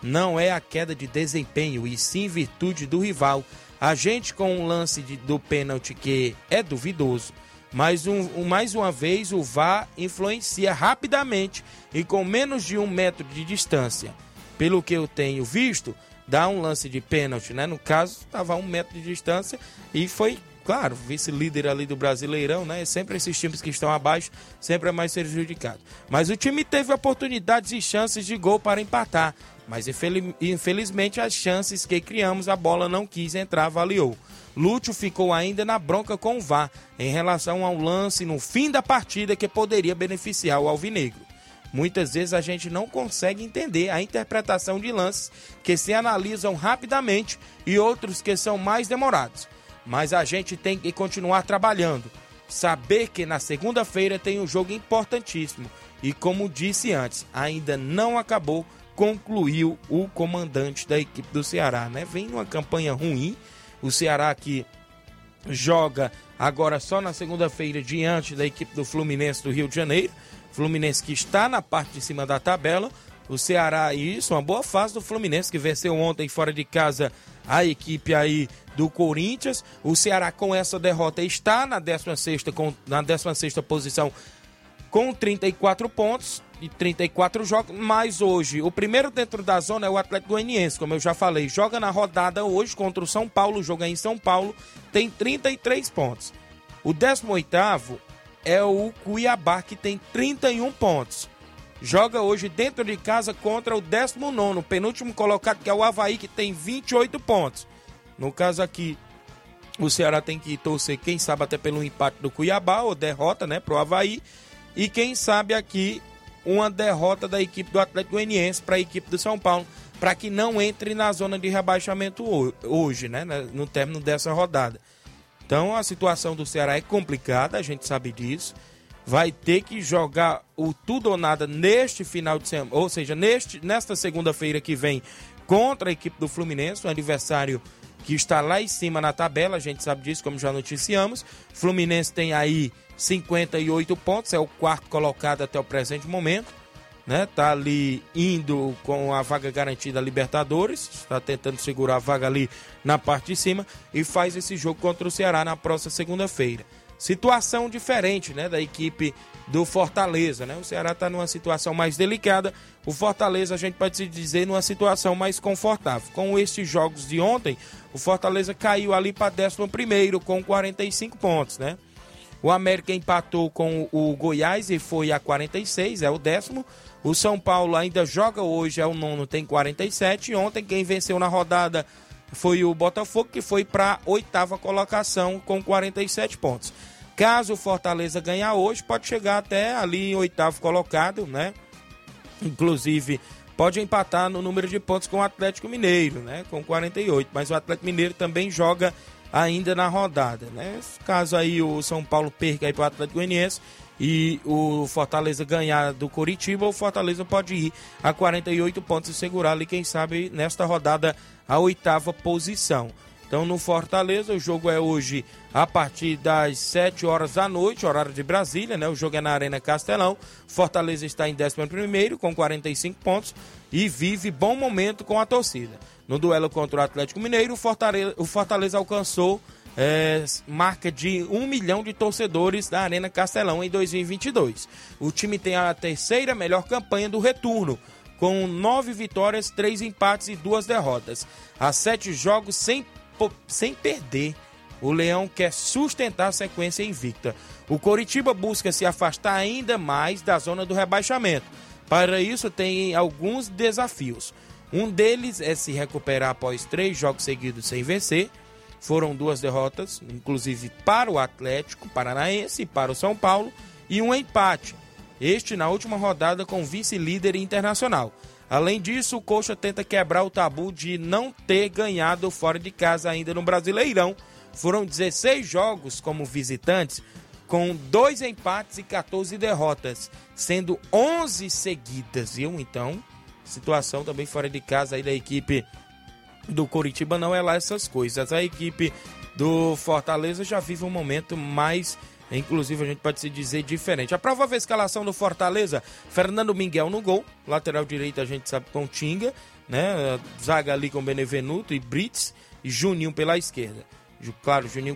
não é a queda de desempenho, e sim virtude do rival. A gente com um lance de, do pênalti que é duvidoso. Mas um, mais uma vez o VAR influencia rapidamente e com menos de um metro de distância. Pelo que eu tenho visto, dá um lance de pênalti, né? No caso, estava a um metro de distância e foi, claro, vice-líder ali do Brasileirão, né? Sempre esses times que estão abaixo, sempre é mais prejudicado. Mas o time teve oportunidades e chances de gol para empatar. Mas infelizmente as chances que criamos a bola não quis entrar, avaliou. Lúcio ficou ainda na bronca com o VAR em relação ao lance no fim da partida que poderia beneficiar o Alvinegro. Muitas vezes a gente não consegue entender a interpretação de lances que se analisam rapidamente e outros que são mais demorados. Mas a gente tem que continuar trabalhando. Saber que na segunda-feira tem um jogo importantíssimo. E como disse antes, ainda não acabou concluiu o comandante da equipe do Ceará, né? Vem numa campanha ruim, o Ceará que joga agora só na segunda-feira diante da equipe do Fluminense do Rio de Janeiro, Fluminense que está na parte de cima da tabela, o Ceará, isso, uma boa fase do Fluminense que venceu ontem fora de casa a equipe aí do Corinthians. O Ceará com essa derrota está na 16ª, com, na 16 posição com 34 pontos 34 jogos, mas hoje o primeiro dentro da zona é o Atlético Goianiense, como eu já falei, joga na rodada hoje contra o São Paulo, joga em São Paulo, tem 33 pontos. O 18º é o Cuiabá, que tem 31 pontos. Joga hoje dentro de casa contra o 19º, penúltimo colocado, que é o Havaí, que tem 28 pontos. No caso aqui, o Ceará tem que torcer, quem sabe até pelo empate do Cuiabá, ou derrota, né, pro Havaí. E quem sabe aqui uma derrota da equipe do Atlético Goianiense para a equipe do São Paulo, para que não entre na zona de rebaixamento hoje, né, no término dessa rodada. Então a situação do Ceará é complicada, a gente sabe disso. Vai ter que jogar o tudo ou nada neste final de semana, ou seja, neste, nesta segunda-feira que vem contra a equipe do Fluminense, um adversário que está lá em cima na tabela, a gente sabe disso, como já noticiamos. Fluminense tem aí 58 pontos, é o quarto colocado até o presente momento. Né? Tá ali indo com a vaga garantida Libertadores, está tentando segurar a vaga ali na parte de cima e faz esse jogo contra o Ceará na próxima segunda-feira. Situação diferente, né, da equipe do Fortaleza, né? O Ceará está numa situação mais delicada, o Fortaleza a gente pode se dizer numa situação mais confortável. Com estes jogos de ontem, o Fortaleza caiu ali para 11 com 45 pontos, né? O América empatou com o Goiás e foi a 46, é o décimo. O São Paulo ainda joga hoje, é o nono, tem 47. E ontem quem venceu na rodada foi o Botafogo, que foi para oitava colocação com 47 pontos. Caso o Fortaleza ganhar hoje, pode chegar até ali em oitavo colocado, né? Inclusive, pode empatar no número de pontos com o Atlético Mineiro, né? Com 48. Mas o Atlético Mineiro também joga ainda na rodada, né? Caso aí o São Paulo perca aí para o Atlético Goianiense e o Fortaleza ganhar do Coritiba, o Fortaleza pode ir a 48 pontos e segurar ali, quem sabe, nesta rodada a oitava posição. Então no Fortaleza o jogo é hoje a partir das 7 horas da noite, horário de Brasília, né? O jogo é na Arena Castelão. Fortaleza está em 11 com 45 pontos e vive bom momento com a torcida. No duelo contra o Atlético Mineiro, o Fortaleza, o Fortaleza alcançou é, marca de 1 milhão de torcedores da Arena Castelão em 2022. O time tem a terceira melhor campanha do retorno, com nove vitórias, três empates e duas derrotas. Há sete jogos sem sem perder. O Leão quer sustentar a sequência invicta. O Coritiba busca se afastar ainda mais da zona do rebaixamento. Para isso, tem alguns desafios. Um deles é se recuperar após três jogos seguidos sem vencer. Foram duas derrotas, inclusive para o Atlético Paranaense e para o São Paulo, e um empate. Este na última rodada com vice-líder internacional. Além disso, o Coxa tenta quebrar o tabu de não ter ganhado fora de casa ainda no Brasileirão. Foram 16 jogos como visitantes, com dois empates e 14 derrotas, sendo 11 seguidas, viu? Então, situação também fora de casa aí da equipe do Coritiba não é lá essas coisas. A equipe do Fortaleza já vive um momento mais Inclusive, a gente pode se dizer diferente. A provável escalação do Fortaleza: Fernando Miguel no gol. Lateral direito, a gente sabe com Tinga. Né? Zaga ali com Benevenuto e Brits. E Juninho pela esquerda. Claro, Juninho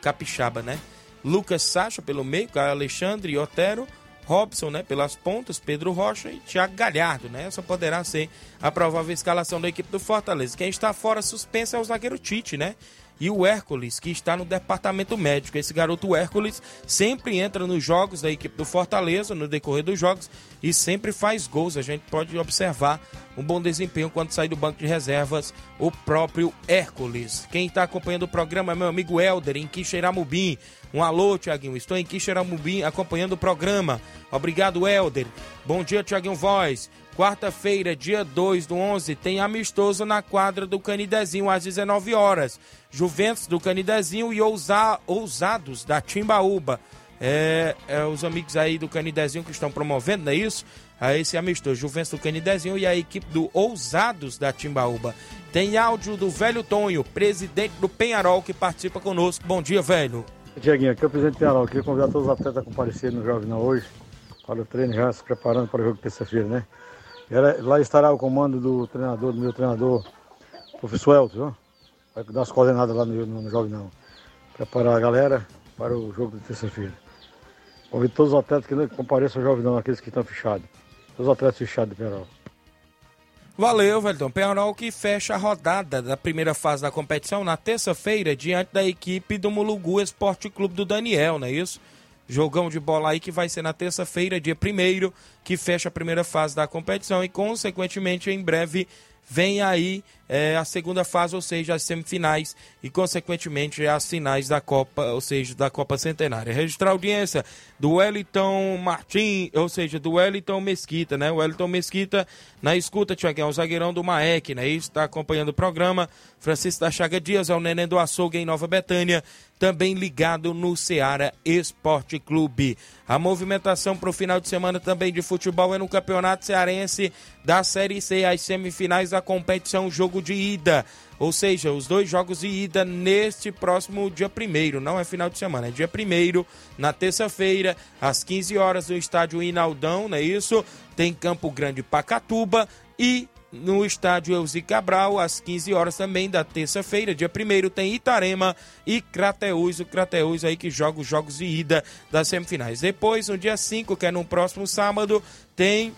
Capixaba, né? Lucas Sacha pelo meio, Alexandre e Otero. Robson, né, pelas pontas, Pedro Rocha e Thiago Galhardo, né? Essa poderá ser a provável escalação da equipe do Fortaleza. Quem está fora suspensa é o zagueiro Tite, né? E o Hércules, que está no departamento médico. Esse garoto Hércules sempre entra nos jogos da equipe do Fortaleza, no decorrer dos jogos, e sempre faz gols. A gente pode observar um bom desempenho quando sai do banco de reservas, o próprio Hércules. Quem está acompanhando o programa é meu amigo Helder, em Quixeramobim. Um alô, Tiaguinho. Estou em Quixeramobim acompanhando o programa. Obrigado, Helder. Bom dia, Tiaguinho Voz. Quarta-feira, dia 2 do 11, tem amistoso na quadra do Canidezinho às 19 horas. Juventus do Canidezinho e ousa, Ousados da Timbaúba. É, é, os amigos aí do Canidezinho que estão promovendo, não é isso? A esse amistoso, Juventus do Canidezinho e a equipe do Ousados da Timbaúba. Tem áudio do velho Tonho, presidente do Penharol, que participa conosco. Bom dia, velho. Tiaguinho, aqui é o presidente Penharol. Queria convidar todos os atletas a comparecerem no Jovem hoje, para o treino, já se preparando para o jogo de terça-feira, né? lá estará o comando do treinador, do meu treinador, professor Elton, vai dar as coordenadas lá no, no, no Jovem Não. Preparar a galera para o jogo de terça-feira. Convido todos os atletas que compareçam ao Jovem Não, aqueles que estão fechados. Todos os atletas fechados de Penharol. Valeu, Velton. Penharol que fecha a rodada da primeira fase da competição na terça-feira diante da equipe do Mulugu Esporte Clube do Daniel, não é isso? Jogão de bola aí que vai ser na terça-feira, dia 1 que fecha a primeira fase da competição e, consequentemente, em breve vem aí é, a segunda fase, ou seja, as semifinais e, consequentemente, as finais da Copa, ou seja, da Copa Centenária. Registrar a audiência do Wellington Martim, ou seja, do Wellington Mesquita, né? O Wellington Mesquita na escuta, Tiaguinho, o zagueirão do Maek, né? Está acompanhando o programa. Francisco da Chaga Dias, é o Neném do Açougue em Nova Betânia, também ligado no Ceará Esporte Clube. A movimentação para o final de semana também de futebol é no Campeonato Cearense da Série C, as semifinais da competição, jogo de ida. Ou seja, os dois jogos de ida neste próximo dia primeiro, não é final de semana, é dia primeiro, na terça-feira, às 15 horas, no estádio Inaldão, não é isso? Tem Campo Grande Pacatuba e no estádio Elzi Cabral, às 15 horas também da terça-feira, dia 1 tem Itarema e Crateús, o Crateús aí que joga os jogos de ida das semifinais. Depois, no dia 5, que é no próximo sábado, tem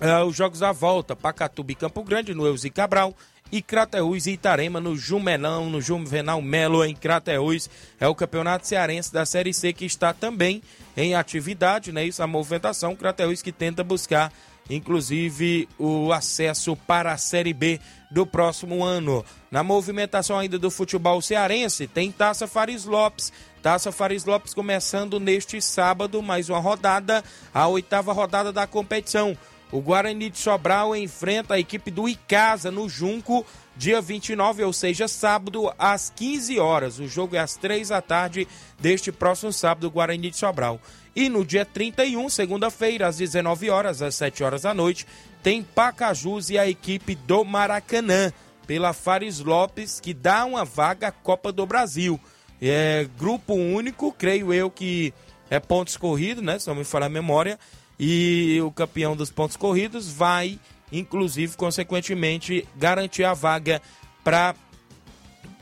uh, os jogos à volta, Pacatuba e Campo Grande, no Elzi Cabral, e Crateús e Itarema no Jumelão, no Juvenal Melo em Crateús. É o campeonato cearense da Série C que está também em atividade, né? Isso, a movimentação. Crateús que tenta buscar inclusive o acesso para a Série B do próximo ano. Na movimentação ainda do futebol cearense, tem Taça Faris Lopes. Taça Faris Lopes começando neste sábado, mais uma rodada, a oitava rodada da competição. O Guarani de Sobral enfrenta a equipe do Icasa no Junco, dia 29, ou seja, sábado, às 15 horas. O jogo é às 3 da tarde deste próximo sábado, Guarani de Sobral. E no dia 31, segunda-feira, às 19 horas, às 7 horas da noite, tem Pacajus e a equipe do Maracanã, pela Fares Lopes, que dá uma vaga à Copa do Brasil. É grupo único, creio eu que é pontos corridos, né? Se não me falar a memória. E o campeão dos pontos corridos vai, inclusive, consequentemente, garantir a vaga para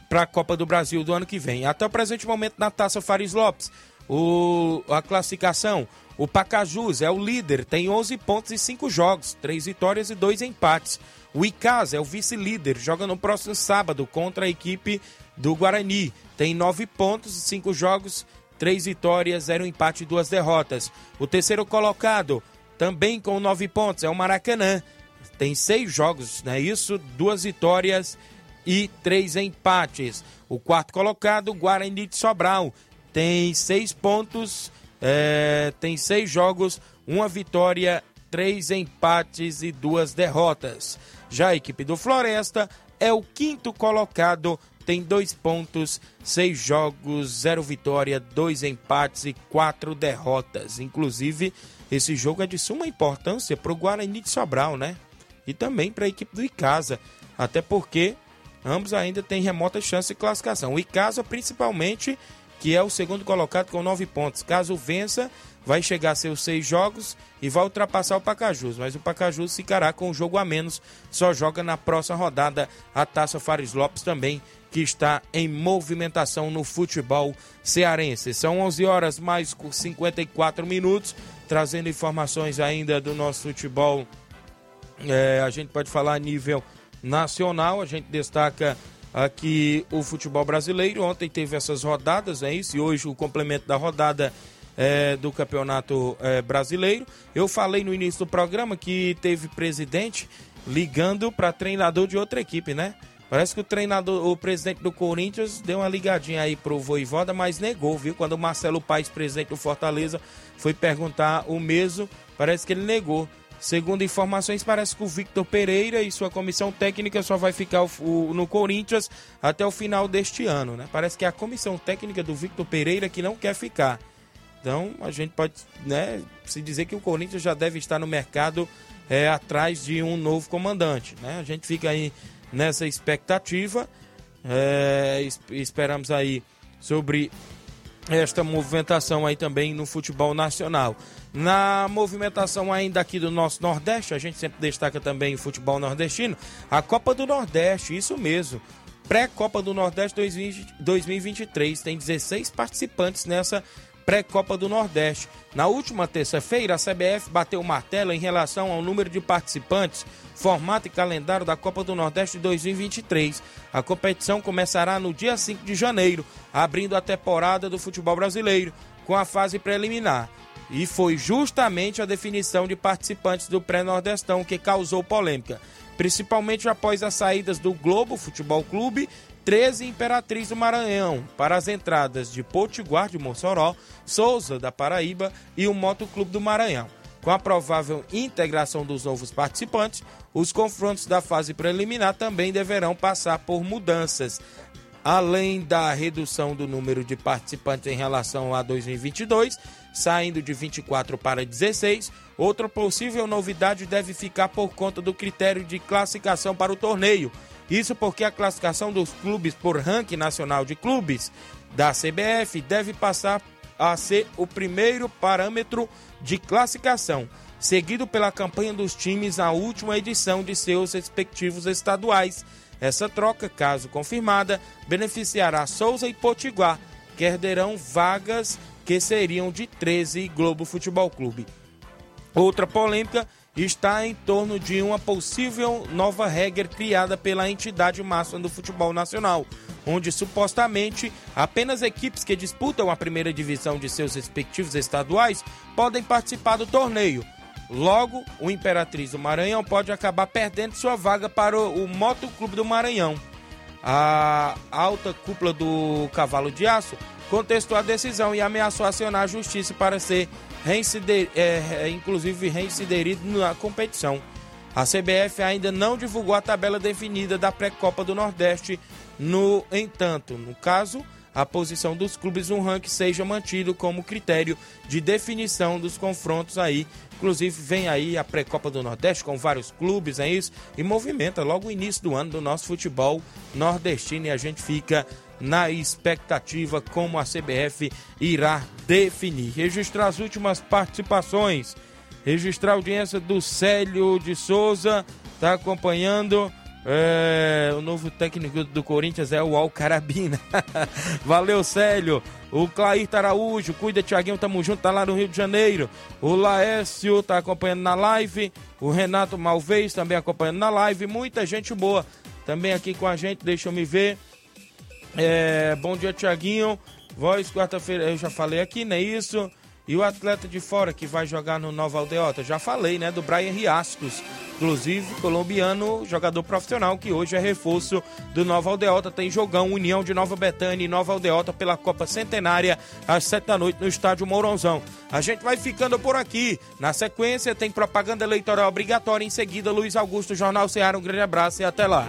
para a Copa do Brasil do ano que vem. Até o presente momento na Taça Fares Lopes, o, a classificação. O Pacajus é o líder, tem 11 pontos e 5 jogos, 3 vitórias e 2 empates. O Icasa é o vice-líder, joga no próximo sábado contra a equipe do Guarani. Tem 9 pontos, 5 jogos, 3 vitórias, 0 empate e 2 derrotas. O terceiro colocado, também com 9 pontos, é o Maracanã. Tem 6 jogos, não é isso? 2 vitórias e 3 empates. O quarto colocado, Guarani de Sobral, tem seis pontos, é, tem seis jogos, uma vitória, três empates e duas derrotas. Já a equipe do Floresta é o quinto colocado, tem dois pontos, seis jogos, zero vitória, dois empates e quatro derrotas. Inclusive, esse jogo é de suma importância para o Guarani de Sobral, né? E também para a equipe do Icasa, até porque ambos ainda têm remota chance de classificação. O Icasa, principalmente que é o segundo colocado com nove pontos. Caso vença, vai chegar a seus seis jogos e vai ultrapassar o Pacajus. Mas o Pacajus ficará com um jogo a menos, só joga na próxima rodada a Taça Fares Lopes também, que está em movimentação no futebol cearense. São 11 horas mais 54 minutos, trazendo informações ainda do nosso futebol. É, a gente pode falar a nível nacional, a gente destaca aqui o futebol brasileiro. Ontem teve essas rodadas, é isso, e hoje o complemento da rodada é, do Campeonato é, Brasileiro. Eu falei no início do programa que teve presidente ligando para treinador de outra equipe, né? Parece que o treinador, o presidente do Corinthians deu uma ligadinha aí pro Voivoda, mas negou, viu? Quando o Marcelo Paes, presidente do Fortaleza, foi perguntar o mesmo, parece que ele negou. Segundo informações, parece que o Victor Pereira e sua comissão técnica só vai ficar no Corinthians até o final deste ano, né? Parece que é a comissão técnica do Victor Pereira que não quer ficar. Então, a gente pode né, se dizer que o Corinthians já deve estar no mercado é, atrás de um novo comandante, né? A gente fica aí nessa expectativa. É, esperamos aí sobre esta movimentação aí também no futebol nacional. Na movimentação ainda aqui do nosso Nordeste, a gente sempre destaca também o futebol nordestino, a Copa do Nordeste, isso mesmo. Pré-Copa do Nordeste 2023, tem 16 participantes nessa pré-Copa do Nordeste. Na última terça-feira, a CBF bateu o martelo em relação ao número de participantes, formato e calendário da Copa do Nordeste 2023. A competição começará no dia 5 de janeiro, abrindo a temporada do futebol brasileiro, com a fase preliminar. E foi justamente a definição de participantes do pré-nordestão que causou polêmica, principalmente após as saídas do Globo Futebol Clube 13 Imperatriz do Maranhão, para as entradas de Potiguar de Mossoró, Souza da Paraíba e o Motoclube do Maranhão. Com a provável integração dos novos participantes, os confrontos da fase preliminar também deverão passar por mudanças. Além da redução do número de participantes em relação a 2022, saindo de 24 para 16, outra possível novidade deve ficar por conta do critério de classificação para o torneio, isso porque a classificação dos clubes por ranking nacional de clubes da CBF deve passar a ser o primeiro parâmetro de classificação, seguido pela campanha dos times na última edição de seus respectivos estaduais. Essa troca, caso confirmada, beneficiará Souza e Potiguar, que herderão vagas que seriam de 13 Globo Futebol Clube. Outra polêmica está em torno de uma possível nova regra criada pela entidade máxima do futebol nacional, onde supostamente apenas equipes que disputam a primeira divisão de seus respectivos estaduais podem participar do torneio. Logo, o Imperatriz do Maranhão pode acabar perdendo sua vaga para o, o Motoclube do Maranhão. A alta cúpula do Cavalo de Aço contestou a decisão e ameaçou acionar a justiça para ser reincider, é, é, inclusive reinserido na competição. A CBF ainda não divulgou a tabela definida da pré-copa do Nordeste. No entanto, no caso, a posição dos clubes no ranking seja mantido como critério de definição dos confrontos aí. Inclusive, vem aí a pré-copa do Nordeste com vários clubes, é isso? E movimenta logo o início do ano do nosso futebol nordestino e a gente fica na expectativa como a CBF irá definir. Registrar as últimas participações. Registrar a audiência do Célio de Souza, está acompanhando. É, o novo técnico do Corinthians é o Alcarabina. Valeu, Célio. O Clair Araújo, cuida, Tiaguinho, tamo junto, tá lá no Rio de Janeiro. O Laércio tá acompanhando na live. O Renato Malvez também acompanhando na live. Muita gente boa também aqui com a gente, deixa eu me ver. É, bom dia, Tiaguinho. Voz, quarta-feira, eu já falei aqui, não é isso? E o atleta de fora que vai jogar no Nova Aldeota? Já falei, né? Do Brian Riascos. Inclusive, colombiano, jogador profissional, que hoje é reforço do Nova Aldeota. Tem jogão União de Nova Betânia e Nova Aldeota pela Copa Centenária, às sete da noite, no estádio Mourãozão. A gente vai ficando por aqui. Na sequência, tem propaganda eleitoral obrigatória. Em seguida, Luiz Augusto, Jornal Ceará. Um grande abraço e até lá.